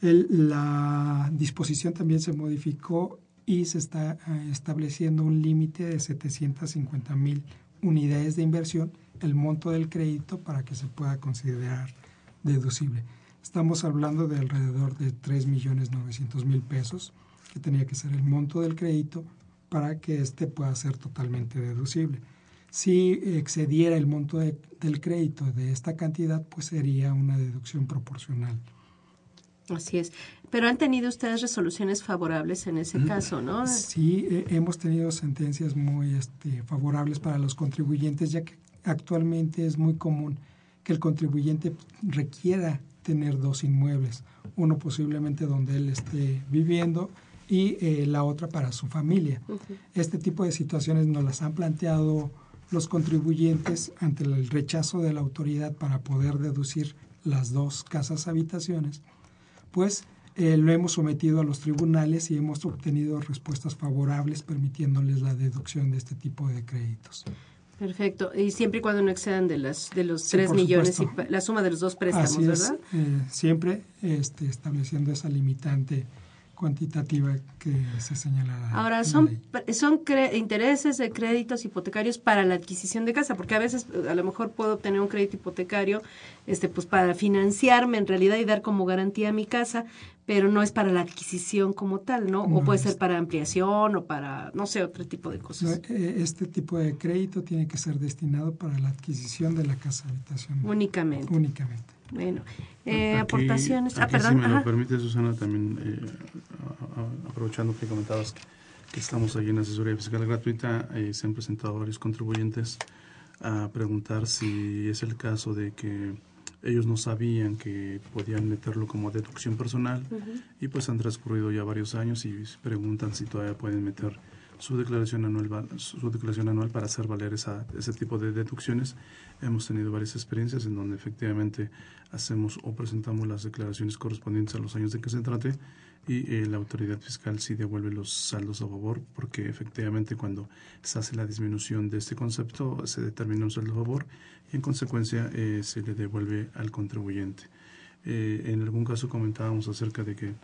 Speaker 2: La disposición también se modificó y se está uh, estableciendo un límite de 750 mil unidades de inversión, el monto del crédito para que se pueda considerar deducible. Estamos hablando de alrededor de 3 millones 900 mil pesos, que tenía que ser el monto del crédito para que éste pueda ser totalmente deducible. Si excediera el monto de, del crédito de esta cantidad, pues sería una deducción proporcional.
Speaker 1: Así es. Pero han tenido ustedes resoluciones favorables en ese caso, ¿no?
Speaker 2: Sí, eh, hemos tenido sentencias muy este, favorables para los contribuyentes, ya que actualmente es muy común que el contribuyente requiera tener dos inmuebles, uno posiblemente donde él esté viviendo y eh, la otra para su familia. Uh -huh. Este tipo de situaciones nos las han planteado los contribuyentes ante el rechazo de la autoridad para poder deducir las dos casas habitaciones, pues eh, lo hemos sometido a los tribunales y hemos obtenido respuestas favorables permitiéndoles la deducción de este tipo de créditos.
Speaker 1: Perfecto. Y siempre y cuando no excedan de, las, de los sí, 3 millones, y la suma de los dos préstamos,
Speaker 2: Así
Speaker 1: ¿verdad?
Speaker 2: Es, eh, siempre este, estableciendo esa limitante cuantitativa que se señala.
Speaker 1: Ahora, son, son intereses de créditos hipotecarios para la adquisición de casa, porque a veces a lo mejor puedo obtener un crédito hipotecario este, pues para financiarme en realidad y dar como garantía a mi casa, pero no es para la adquisición como tal, ¿no? o puede ser para ampliación o para, no sé, otro tipo de cosas.
Speaker 2: Eh, este tipo de crédito tiene que ser destinado para la adquisición de la casa habitación.
Speaker 1: Únicamente.
Speaker 2: Únicamente.
Speaker 1: Bueno, eh, aportaciones.
Speaker 3: ah, perdón. Si me lo permite, Susana, también eh, aprovechando que comentabas que, estamos ahí en asesoría fiscal gratuita, eh, se han presentado varios contribuyentes a preguntar si es el caso de que ellos no sabían que podían meterlo como deducción personal y pues han transcurrido ya varios años y preguntan si todavía pueden meter su declaración anual, su declaración anual para hacer valer esa, ese tipo de deducciones. Hemos tenido varias experiencias en donde efectivamente hacemos o presentamos las declaraciones correspondientes a los años de que se trate y eh, la autoridad fiscal sí devuelve los saldos a favor porque efectivamente cuando se hace la disminución de este concepto se determina un saldo a favor y en consecuencia eh, se le devuelve al contribuyente. Eh, en algún caso comentábamos acerca de que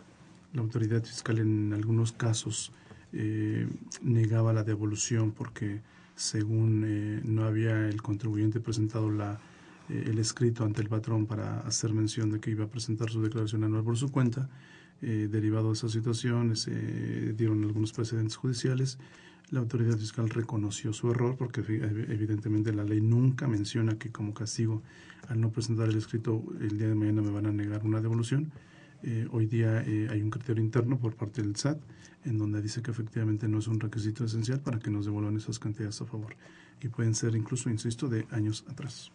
Speaker 3: la autoridad fiscal en algunos casos negaba la devolución porque según no había el contribuyente presentado la, el escrito ante el patrón para hacer mención de que iba a presentar su declaración anual por su cuenta, eh, derivado de esa situación, se dieron algunos precedentes judiciales. La autoridad fiscal reconoció su error porque evidentemente la ley nunca menciona que como castigo al no presentar el escrito el día de mañana me van a negar una devolución. Eh, hoy día eh, hay un criterio interno por parte del SAT en donde dice que efectivamente no es un requisito esencial para que nos devuelvan esas cantidades a favor. Y pueden ser incluso, insisto, de años atrás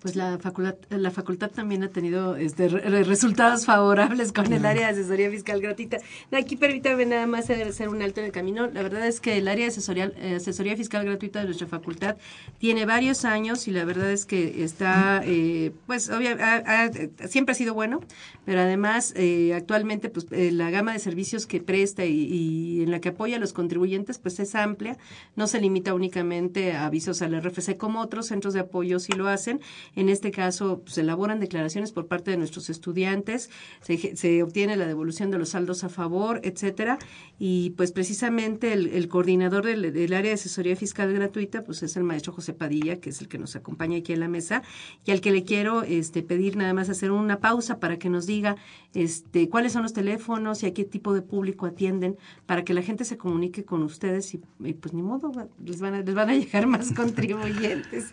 Speaker 1: pues la facultad, la facultad también ha tenido este, resultados favorables con el área de asesoría fiscal gratuita. Aquí permítame nada más hacer un alto en el camino. La verdad es que el área de asesoría, eh, asesoría fiscal gratuita de nuestra facultad tiene varios años y la verdad es que está, eh, pues obviamente, siempre ha sido bueno, pero además eh, actualmente pues la gama de servicios que presta y, y, en la que apoya a los contribuyentes pues es amplia, no se limita únicamente a avisos al RFC como otros centros de apoyo sí lo hacen en este caso, se elaboran declaraciones por parte de nuestros estudiantes, se, obtiene la devolución de los saldos a favor, etcétera. Y pues precisamente el, coordinador del, área de asesoría fiscal gratuita, pues es el maestro José Padilla, que es el que nos acompaña aquí en la mesa, y al que le quiero este, pedir nada más hacer una pausa para que nos diga este, cuáles son los teléfonos y a qué tipo de público atienden, para que la gente se comunique con ustedes y, pues ni modo, les van a, les van a llegar más contribuyentes.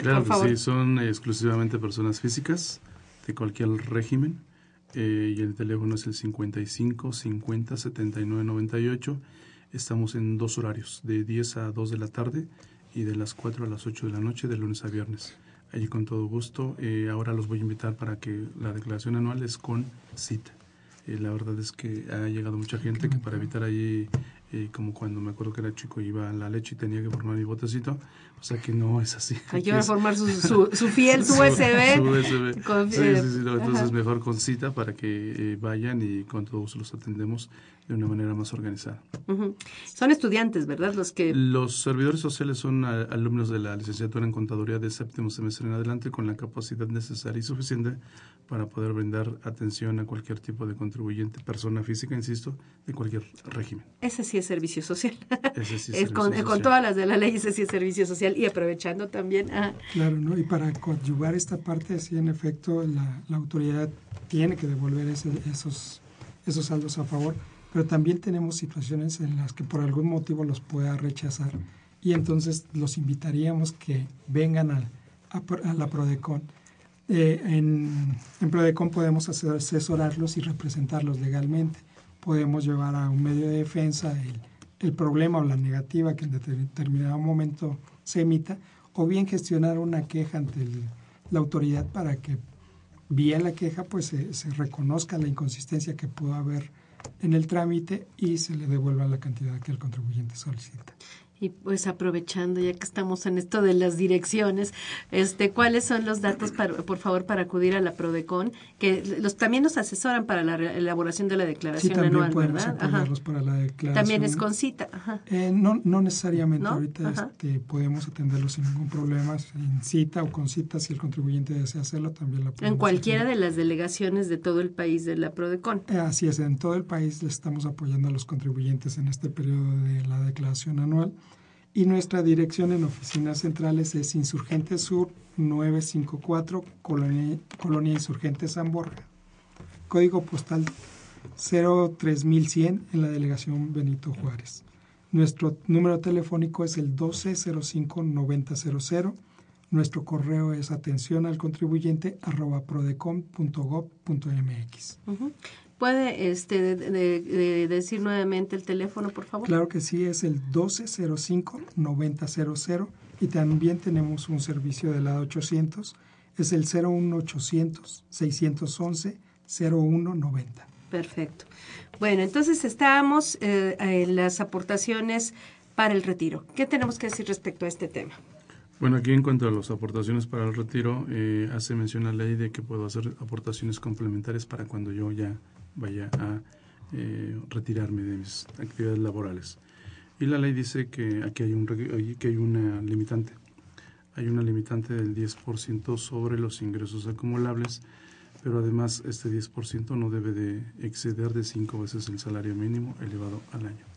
Speaker 3: Claro que sí, son exclusivamente personas físicas de cualquier régimen. Eh, y el teléfono es el 55 50 79 98. Estamos en dos horarios, de 10 a 2 de la tarde y de las 4 a las 8 de la noche, de lunes a viernes. Allí con todo gusto. Eh, ahora los voy a invitar para que la declaración anual es con cita. Eh, la verdad es que ha llegado mucha gente que para evitar allí y como cuando me acuerdo que era chico iba a la leche y tenía que formar mi botecito, o sea que no es así.
Speaker 1: Hay que formar su, su, fiel, su, USB.
Speaker 3: Su USB. sí, sí, sí, entonces mejor con cita para que eh, vayan y con todos los atendemos de una manera más organizada.
Speaker 1: Son estudiantes, ¿verdad? Los que...
Speaker 3: Los servidores sociales son alumnos de la licenciatura en contaduría de séptimo semestre en adelante con la capacidad necesaria y suficiente para poder brindar atención a cualquier tipo de contribuyente, persona física, insisto, de cualquier régimen.
Speaker 1: Ese sí es servicio social. Ese sí es, con, con, todas las de la ley, ese sí es servicio social y aprovechando también. a
Speaker 2: Claro, ¿no? Y para coadyuvar esta parte, sí, en efecto, la, la autoridad tiene que devolver ese, esos, esos saldos a favor pero también tenemos situaciones en las que por algún motivo los pueda rechazar y entonces los invitaríamos que vengan a, a, la PRODECON. Eh, en, en PRODECON podemos asesorarlos y representarlos legalmente. Podemos llevar a un medio de defensa el, el problema o la negativa que en determinado momento se emita, o bien gestionar una queja ante la autoridad para que vía la queja pues se, se reconozca la inconsistencia que pudo haber en el trámite y se le devuelva la cantidad que el contribuyente solicita.
Speaker 1: Y pues aprovechando, ya que estamos en esto de las direcciones, este, ¿cuáles son los datos, para, por favor, para acudir a la PRODECON? Que los también nos asesoran para la elaboración de la declaración
Speaker 2: sí, también
Speaker 1: anual, ¿verdad?
Speaker 2: apoyarlos para la declaración.
Speaker 1: También es con cita. Ajá.
Speaker 2: Eh, no, no necesariamente.
Speaker 1: ¿No?
Speaker 2: Ahorita
Speaker 1: Ajá.
Speaker 2: este, podemos atenderlos sin ningún problema, en cita o con cita, si el contribuyente desea hacerlo, también la podemos
Speaker 1: En cualquiera de las delegaciones de todo el país de la PRODECON.
Speaker 2: Eh, Así es, en todo el país le estamos apoyando a los contribuyentes en este periodo de la declaración anual. Y nuestra dirección en oficinas centrales es Insurgente Sur 954, Colonia, Colonia Insurgente San Borja. Código postal 03100 en la delegación Benito Juárez. Nuestro número telefónico es el 1205-9000. Nuestro correo es atención al contribuyente arroba prodecom.gov.mx.
Speaker 1: Ujú. ¿Puede este, de- de- de decir nuevamente el teléfono, por favor?
Speaker 2: Claro que sí, es el 1205-9000 y también tenemos un servicio del lado 800, es el 01800-611-0190.
Speaker 1: Perfecto. Bueno, entonces estábamos eh, en las aportaciones para el retiro. ¿Qué tenemos que decir respecto a este tema?
Speaker 3: Bueno, aquí en cuanto a las aportaciones para el retiro, eh, hace mención la ley de que puedo hacer aportaciones complementarias para cuando yo ya vaya a eh, retirarme de mis actividades laborales. Y la ley dice que aquí hay, un, que hay una limitante. Hay una limitante del 10% sobre los ingresos acumulables, pero además este 10% no debe de exceder de cinco veces el salario mínimo elevado al año.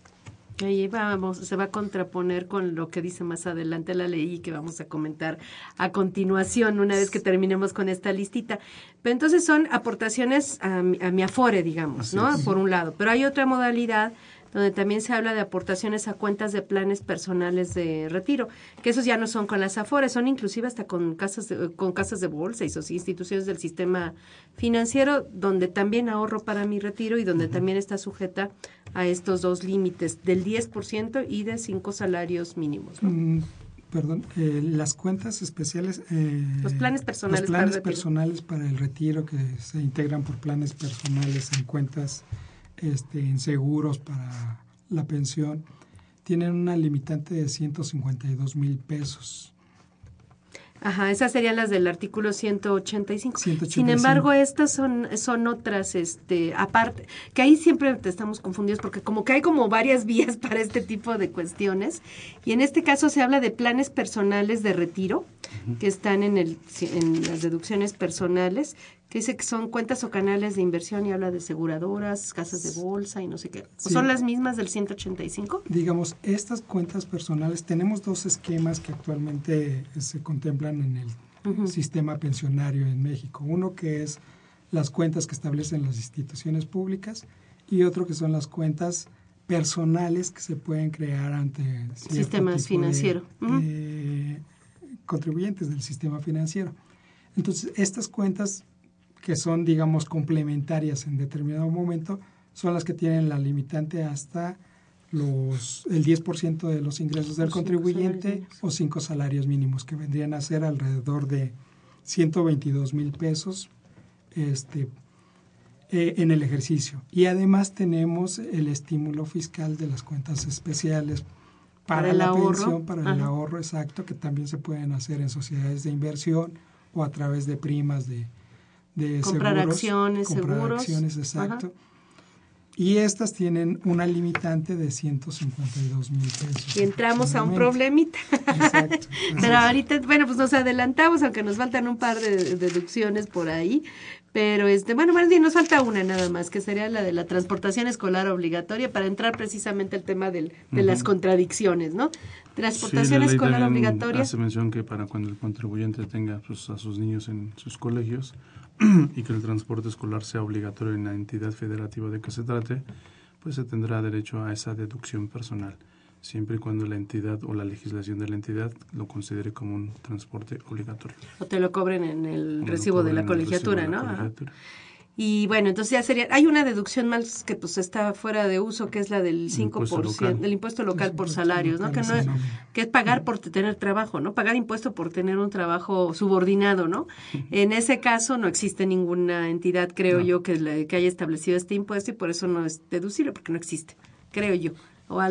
Speaker 1: Ahí vamos, se va a contraponer con lo que dice más adelante la ley y que vamos a comentar a continuación una vez que terminemos con esta listita. Pero entonces son aportaciones a, mi- a mi afore, digamos,
Speaker 3: Así
Speaker 1: ¿no?
Speaker 3: es.
Speaker 1: Por un lado. Pero hay otra modalidad donde también se habla de aportaciones a cuentas de planes personales de retiro, que esos ya no son con las afores, son inclusive hasta con casas de, con casas de bolsa y sos- instituciones del sistema financiero, donde también ahorro para mi retiro y donde también está sujeta a estos dos límites del 10% y de cinco salarios mínimos. ¿no?
Speaker 2: Mm, perdón, eh, las cuentas especiales. eh,
Speaker 1: Los planes personales
Speaker 2: los planes personales para el retiro que se integran por planes personales en cuentas, este, en seguros para la pensión, tienen una limitante de 152 mil pesos.
Speaker 1: Ajá, esas serían las del artículo 185.
Speaker 2: 185.
Speaker 1: Sin embargo, estas son, son otras, este, aparte, que ahí siempre te estamos confundidos porque como que hay como varias vías para este tipo de cuestiones. Y en este caso se habla de planes personales de retiro que están en, el, en las deducciones personales, que dice que son cuentas o canales de inversión y habla de aseguradoras, casas de bolsa y no sé qué.
Speaker 2: Sí.
Speaker 1: ¿Son las mismas del 185?
Speaker 2: Digamos, estas cuentas personales, tenemos dos esquemas que actualmente eh, se contemplan en el sistema pensionario en México. Uno que es las cuentas que establecen las instituciones públicas y otro que son las cuentas personales que se pueden crear ante
Speaker 1: Sistemas
Speaker 2: tipo de-
Speaker 1: financiero. Ujú.
Speaker 2: de contribuyentes del sistema financiero. Entonces, estas cuentas que son, digamos, complementarias en determinado momento, son las que tienen la limitante hasta los el 10% de los ingresos del contribuyente o cinco salarios mínimos, que vendrían a ser alrededor de 122 mil pesos este, eh, en el ejercicio. Y además tenemos el estímulo fiscal de las cuentas especiales para,
Speaker 1: Para
Speaker 2: la
Speaker 1: ahorro.
Speaker 2: pensión, para el ahorro exacto, que también se pueden hacer en sociedades de inversión o a través de primas de, de
Speaker 1: Comprar
Speaker 2: seguros,
Speaker 1: acciones,
Speaker 2: comprar
Speaker 1: seguros.
Speaker 2: acciones, exacto. Y estas tienen una limitante de 152 mil pesos.
Speaker 1: Y entramos a un problemita.
Speaker 2: Exacto.
Speaker 1: Pero ahorita, bueno, pues nos adelantamos, aunque nos faltan un par de deducciones por ahí. Pero, este, bueno, más bien nos falta una nada más, que sería la de la transportación escolar obligatoria, para entrar precisamente al tema del, de las contradicciones, ¿no? Transportación
Speaker 3: Sí, la ley
Speaker 1: escolar obligatoria.
Speaker 3: Hace mención que para cuando el contribuyente tenga pues, a sus niños en sus colegios y que el transporte escolar sea obligatorio en la entidad federativa de que se trate, pues se tendrá derecho a esa deducción personal, siempre y cuando la entidad o la legislación de la entidad lo considere como un transporte obligatorio.
Speaker 1: O te lo cobren en el
Speaker 3: O
Speaker 1: recibo de la colegiatura,
Speaker 3: la
Speaker 1: ¿no? Y bueno, entonces ya sería, hay una deducción más que pues está fuera de uso, que es la del 5%,
Speaker 3: impuesto local.
Speaker 1: del impuesto local por salarios, ¿no? Que no es, que es pagar por tener trabajo, ¿no? Pagar impuesto por tener un trabajo subordinado, ¿no? En ese caso no existe ninguna entidad, creo
Speaker 3: No.
Speaker 1: yo, que, le- que haya establecido este impuesto y por eso no es deducible, porque no existe, creo yo. ¿O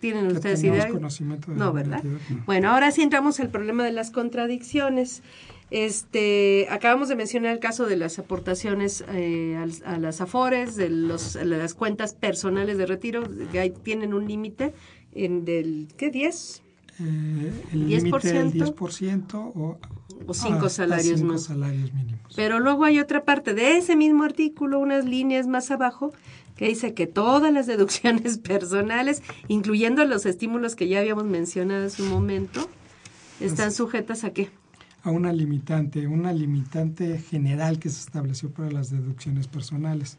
Speaker 1: tienen
Speaker 2: Que
Speaker 1: ustedes
Speaker 2: tengamos
Speaker 1: idea? no, ¿verdad?
Speaker 2: no.
Speaker 1: Bueno, ahora sí entramos al problema de las contradicciones. Este, acabamos de mencionar el caso de las aportaciones eh, a, las afores, de, los, las cuentas personales de retiro, que ahí tienen un límite en del, ¿qué? ¿10?
Speaker 2: Eh, el límite del
Speaker 1: 10%.
Speaker 2: 10% o,
Speaker 1: O cinco
Speaker 2: hasta
Speaker 1: salarios
Speaker 2: cinco
Speaker 1: más.
Speaker 2: salarios mínimos.
Speaker 1: Pero luego hay otra parte de ese mismo artículo, unas líneas más abajo, que dice que todas las deducciones personales, incluyendo los estímulos que ya habíamos mencionado hace un momento, están sujetas a qué?
Speaker 2: A una limitante, una limitante general que se estableció para las deducciones personales,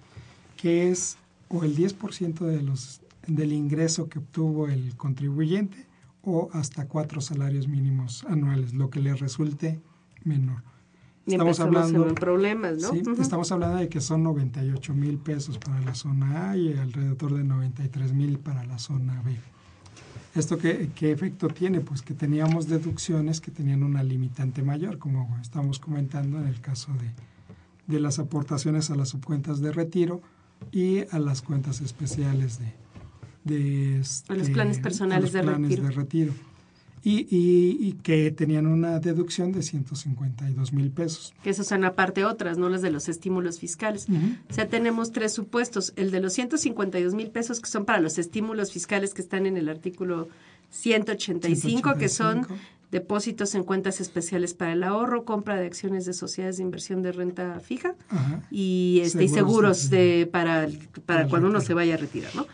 Speaker 2: que es o el 10% de los, del ingreso que obtuvo el contribuyente o hasta cuatro salarios mínimos anuales, lo que le resulte menor.
Speaker 1: Y empezamos en problemas, ¿no?
Speaker 2: sí, estamos hablando de que son 98 mil pesos para la zona A y alrededor de 93 mil para la zona B. ¿Esto qué, qué efecto tiene? Pues que teníamos deducciones que tenían una limitante mayor, como estamos comentando en el caso de, de las aportaciones a las subcuentas de retiro y a las cuentas especiales de, de
Speaker 1: A los
Speaker 2: este,
Speaker 1: planes
Speaker 2: a
Speaker 1: personales
Speaker 2: los
Speaker 1: de
Speaker 2: planes
Speaker 1: retiro.
Speaker 2: de retiro. Y, y- y que tenían una deducción de 152 mil pesos.
Speaker 1: Que esas son aparte otras, no las de los estímulos fiscales.
Speaker 2: Ujú.
Speaker 1: O sea, tenemos tres supuestos. El de los 152 mil pesos, que son para los estímulos fiscales que están en el artículo 185, que son
Speaker 2: 185.
Speaker 1: depósitos en cuentas especiales para el ahorro, compra de acciones de sociedades de inversión de renta fija
Speaker 2: Ajá.
Speaker 1: y, este, y
Speaker 2: Seguros
Speaker 1: seguros
Speaker 2: de-
Speaker 1: para, para
Speaker 2: el
Speaker 1: cuando uno se vaya a retirar, ¿no?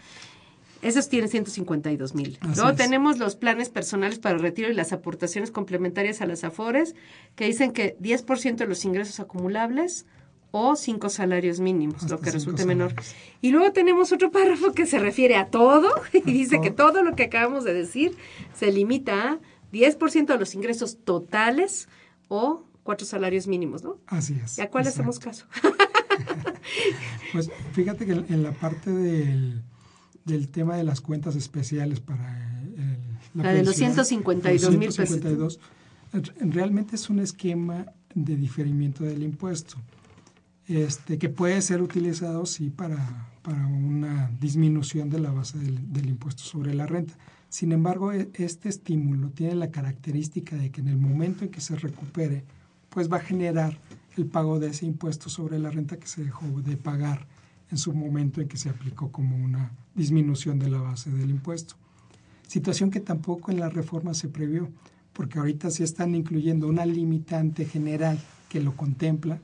Speaker 1: Esos tienen 152 mil. Luego
Speaker 2: es.
Speaker 1: tenemos los planes personales para el retiro y las aportaciones complementarias a las AFORES, que dicen que 10% de los ingresos acumulables o cinco salarios mínimos,
Speaker 2: Hasta
Speaker 1: lo que resulte menor. Y luego tenemos otro párrafo que se refiere a todo y dice que todo lo que acabamos de decir se limita a 10% de los ingresos totales o cuatro salarios mínimos, ¿no?
Speaker 2: Así es.
Speaker 1: ¿Y a cuál
Speaker 2: exacto.
Speaker 1: hacemos caso?
Speaker 2: Pues fíjate que en, en la parte del, del tema de las cuentas especiales para el,
Speaker 1: La de los
Speaker 2: pensión,
Speaker 1: 152 mil pesos.
Speaker 2: 152, en- realmente es un esquema de diferimiento del impuesto, este que puede ser utilizado sí para, para una disminución de la base del, del impuesto sobre la renta. Sin embargo, e- este estímulo tiene la característica de que en el momento en que se recupere, pues va a generar el pago de ese impuesto sobre la renta que se dejó de pagar en su momento en que se aplicó como una disminución de la base del impuesto. Situación que tampoco en la reforma se previó, porque ahorita sí están incluyendo una limitante general que lo contempla,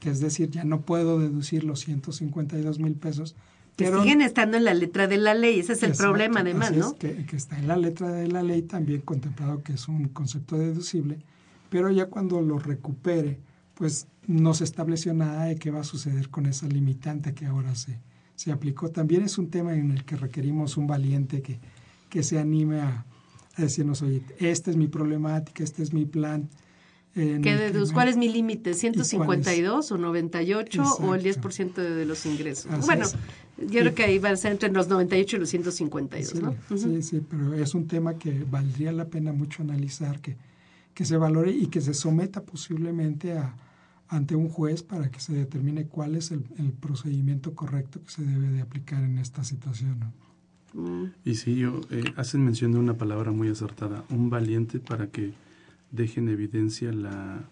Speaker 2: que es decir, ya no puedo deducir los 152 mil pesos.
Speaker 1: Que
Speaker 2: pero-
Speaker 1: siguen estando en la letra de la ley, ese es el
Speaker 2: Exacto,
Speaker 1: problema además,
Speaker 2: es,
Speaker 1: ¿no?
Speaker 2: que, que está en la letra de la ley también contemplado que es un concepto deducible, pero ya cuando lo recupere, pues no se estableció nada de qué va a suceder con esa limitante que ahora se, se aplicó. También es un tema en el que requerimos un valiente que, que se anime a, a decirnos, oye, esta es mi problemática, este es mi plan. en
Speaker 1: ¿Qué
Speaker 2: el que
Speaker 1: deduz-
Speaker 2: me-
Speaker 1: ¿Cuál es mi límite?
Speaker 2: ¿Y cuál es?
Speaker 1: ¿152 o 98 o el
Speaker 2: Exacto.
Speaker 1: 10% de los ingresos?
Speaker 2: Así
Speaker 1: bueno,
Speaker 2: es.
Speaker 1: yo creo que ahí va a ser entre los 98 y los 152,
Speaker 2: Sí,
Speaker 1: ¿no?
Speaker 2: sí, sí, pero es un tema que valdría la pena mucho analizar, que, que se valore y que se someta posiblemente a, ante un juez para que se determine cuál es el, procedimiento correcto que se debe de aplicar en esta situación.
Speaker 1: Mm.
Speaker 3: Y sí, yo, eh, hacen mención de una palabra muy acertada, un valiente para que deje en evidencia la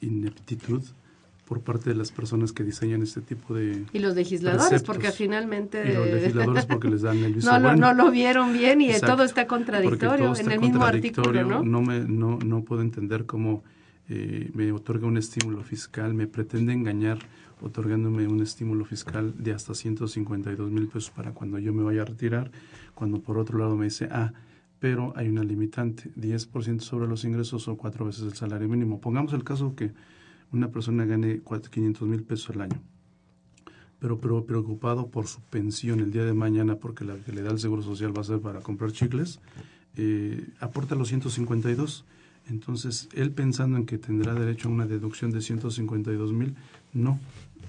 Speaker 3: ineptitud por parte de las personas que diseñan este tipo de
Speaker 1: Y los legisladores,
Speaker 3: preceptos.
Speaker 1: porque finalmente...
Speaker 3: Y los legisladores porque les dan el visto
Speaker 1: no,
Speaker 3: bueno.
Speaker 1: no lo vieron bien y
Speaker 3: Exacto,
Speaker 1: todo está contradictorio
Speaker 3: todo
Speaker 1: en
Speaker 3: está
Speaker 1: el mismo artículo,
Speaker 3: contradictorio,
Speaker 1: ¿no?
Speaker 3: me, no, no puedo entender cómo eh, me otorga un estímulo fiscal, me pretende engañar otorgándome un estímulo fiscal de hasta 152 mil pesos para cuando yo me vaya a retirar, cuando por otro lado me dice, ah, pero hay una limitante, 10% sobre los ingresos o cuatro veces el salario mínimo. Pongamos el caso que una persona gane cuatro- 500 mil pesos al año, pero, pero preocupado por su pensión el día de mañana porque la que le da el Seguro Social va a ser para comprar chicles, eh, aporta los 152. Entonces, él pensando en que tendrá derecho a una deducción de 152 mil, no,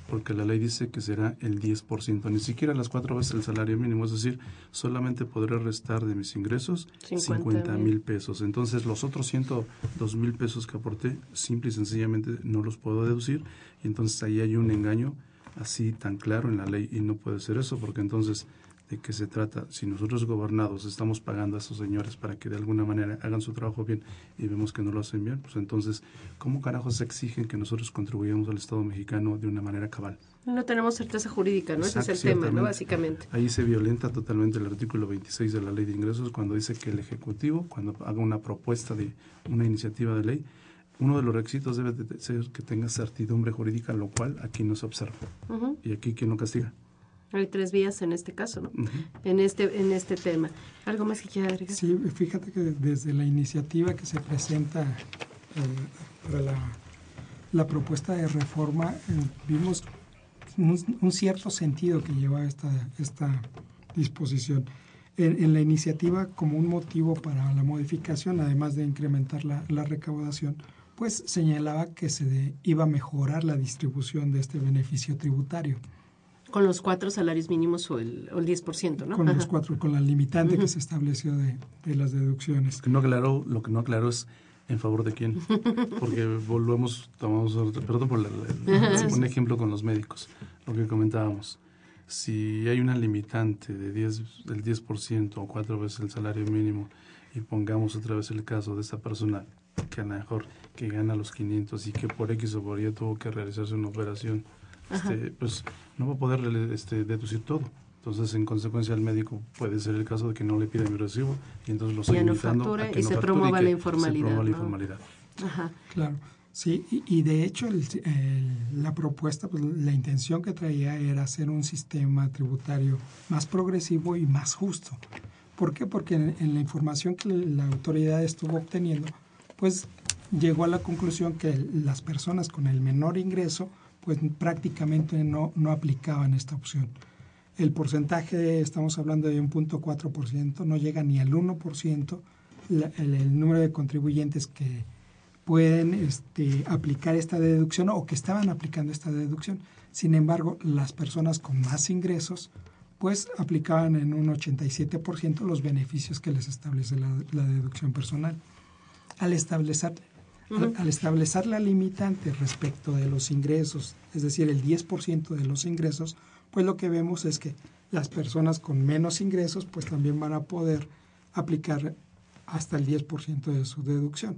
Speaker 3: porque la ley dice que será el 10%, ni siquiera las cuatro veces el salario mínimo, es decir, solamente podré restar de mis ingresos
Speaker 1: 50
Speaker 3: 50
Speaker 1: mil.
Speaker 3: mil pesos. Entonces, los otros 102 mil pesos que aporté, simple y sencillamente no los puedo deducir, y entonces ahí hay un engaño así tan claro en la ley y no puede ser eso porque entonces de qué se trata. Si nosotros gobernados estamos pagando a esos señores para que de alguna manera hagan su trabajo bien y vemos que no lo hacen bien, pues entonces, ¿cómo carajos se exigen que nosotros contribuyamos al Estado mexicano de una manera cabal?
Speaker 1: No tenemos certeza jurídica, ¿no? Ese es el tema, ¿no? Básicamente.
Speaker 3: Ahí se violenta totalmente el artículo 26 de la Ley de Ingresos cuando dice que el Ejecutivo, cuando haga una propuesta de una iniciativa de ley, uno de los requisitos debe de ser que tenga certidumbre jurídica, lo cual aquí no se observa. Y aquí, ¿quién no castiga?
Speaker 1: Hay tres vías en este caso, ¿no? En este en este tema. ¿Algo más que quiera agregar?
Speaker 2: Sí, fíjate que desde la iniciativa que se presenta eh, para la, la, propuesta de reforma, eh, vimos un, cierto sentido que lleva esta, esta disposición. En, en, la iniciativa, como un motivo para la modificación, además de incrementar la, la recaudación, pues señalaba que se iba a mejorar la distribución de este beneficio tributario.
Speaker 1: Con los cuatro salarios mínimos o el, o el 10%, ¿no?
Speaker 2: Con los cuatro, con la limitante que se estableció de, de las deducciones.
Speaker 3: Lo que no aclaró, lo que no aclaró es en favor de quién. Porque volvemos, tomamos, perdón por un ejemplo con los médicos, lo que comentábamos. Si hay una limitante de 10, del 10% o cuatro veces el salario mínimo y pongamos otra vez el caso de esa persona que a lo mejor que gana los 500 y que por X o por Y tuvo que realizarse una operación este, pues no va a poder este, deducir todo. Entonces, en consecuencia, el médico puede ser el caso de que no le pida mi recibo y entonces lo estoy invitando a que
Speaker 1: y se promueva la informalidad.
Speaker 3: la informalidad.
Speaker 1: Ajá.
Speaker 2: Claro. Sí, y, de hecho la propuesta, pues, la intención que traía era hacer un sistema tributario más progresivo y más justo. ¿Por qué? Porque en, la información que la autoridad estuvo obteniendo, pues llegó a la conclusión que las personas con el menor ingreso pues prácticamente no, no aplicaban esta opción. El porcentaje, estamos hablando de un punto ciento, no llega ni al 1%, el, número de contribuyentes que pueden este, aplicar esta deducción o que estaban aplicando esta deducción. Sin embargo, las personas con más ingresos, pues aplicaban en un 87% los beneficios que les establece la, la deducción personal. Al establecer al, establecer la limitante respecto de los ingresos, es decir, el 10% de los ingresos, pues lo que vemos es que las personas con menos ingresos pues también van a poder aplicar hasta el 10% de su deducción.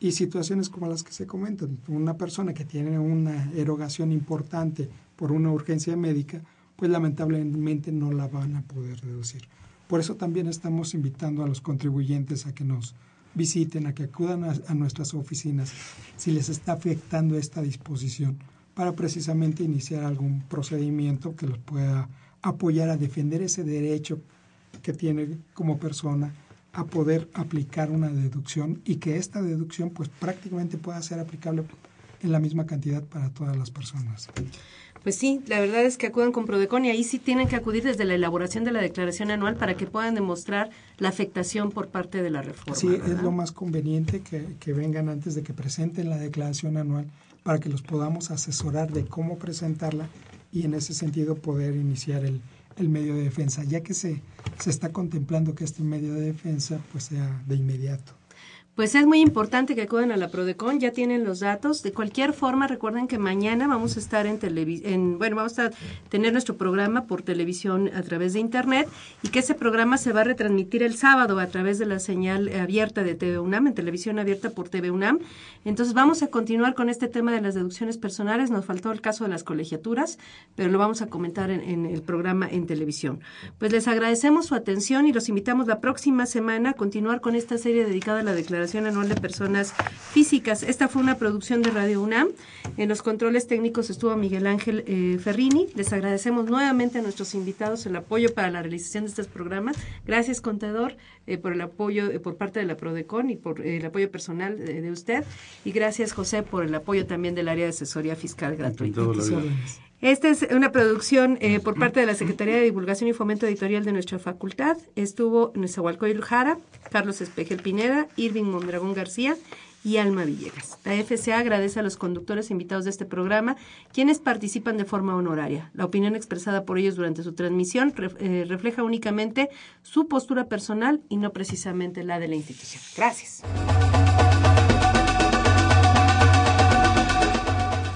Speaker 2: Y situaciones como las que se comentan, una persona que tiene una erogación importante por una urgencia médica, pues lamentablemente no la van a poder deducir. Por eso también estamos invitando a los contribuyentes a que nos visiten, a que acudan a, nuestras oficinas si les está afectando esta disposición para precisamente iniciar algún procedimiento que los pueda apoyar a defender ese derecho que tiene como persona a poder aplicar una deducción y que esta deducción pues prácticamente pueda ser aplicable en la misma cantidad para todas las personas.
Speaker 1: Pues sí, la verdad es que acudan con Prodecon y ahí sí tienen que acudir desde la elaboración de la declaración anual para que puedan demostrar la afectación por parte de la reforma.
Speaker 2: Sí, es lo más conveniente que, que vengan antes de que presenten la declaración anual para que los podamos asesorar de cómo presentarla y en ese sentido poder iniciar el, el medio de defensa, ya que se, se está contemplando que este medio de defensa pues sea de inmediato.
Speaker 1: Pues es muy importante que acudan a la Prodecon, ya tienen los datos. De cualquier forma, recuerden que mañana vamos a estar en televisión, bueno, vamos a tener nuestro programa por televisión a través de internet y que ese programa se va a retransmitir el sábado a través de la señal abierta de TV UNAM, en televisión abierta por TV UNAM. Entonces vamos a continuar con este tema de las deducciones personales. Nos faltó el caso de las colegiaturas, pero lo vamos a comentar en, en el programa en televisión. Pues les agradecemos su atención y los invitamos la próxima semana a continuar con esta serie dedicada a la declaración Anual de Personas Físicas. Esta fue una producción de Radio UNAM. En los controles técnicos estuvo Miguel Ángel eh, Ferrini. Les agradecemos nuevamente a nuestros invitados el apoyo para la realización de estos programas. Gracias, contador, eh, por el apoyo eh, por parte de la Prodecon y por el apoyo personal de, usted. Y gracias, José, por el apoyo también del área de asesoría fiscal gratuita. Esta es una producción eh, por parte de la Secretaría de Divulgación y Fomento Editorial de nuestra facultad. Estuvo Nezahualcóyotl Jara, Carlos Espejel Pineda, Irving Mondragón García y Alma Villegas. La FCA agradece a los conductores invitados de este programa, quienes participan de forma honoraria. La opinión expresada por ellos durante su transmisión eh, refleja únicamente su postura personal y no precisamente la de la institución. Gracias.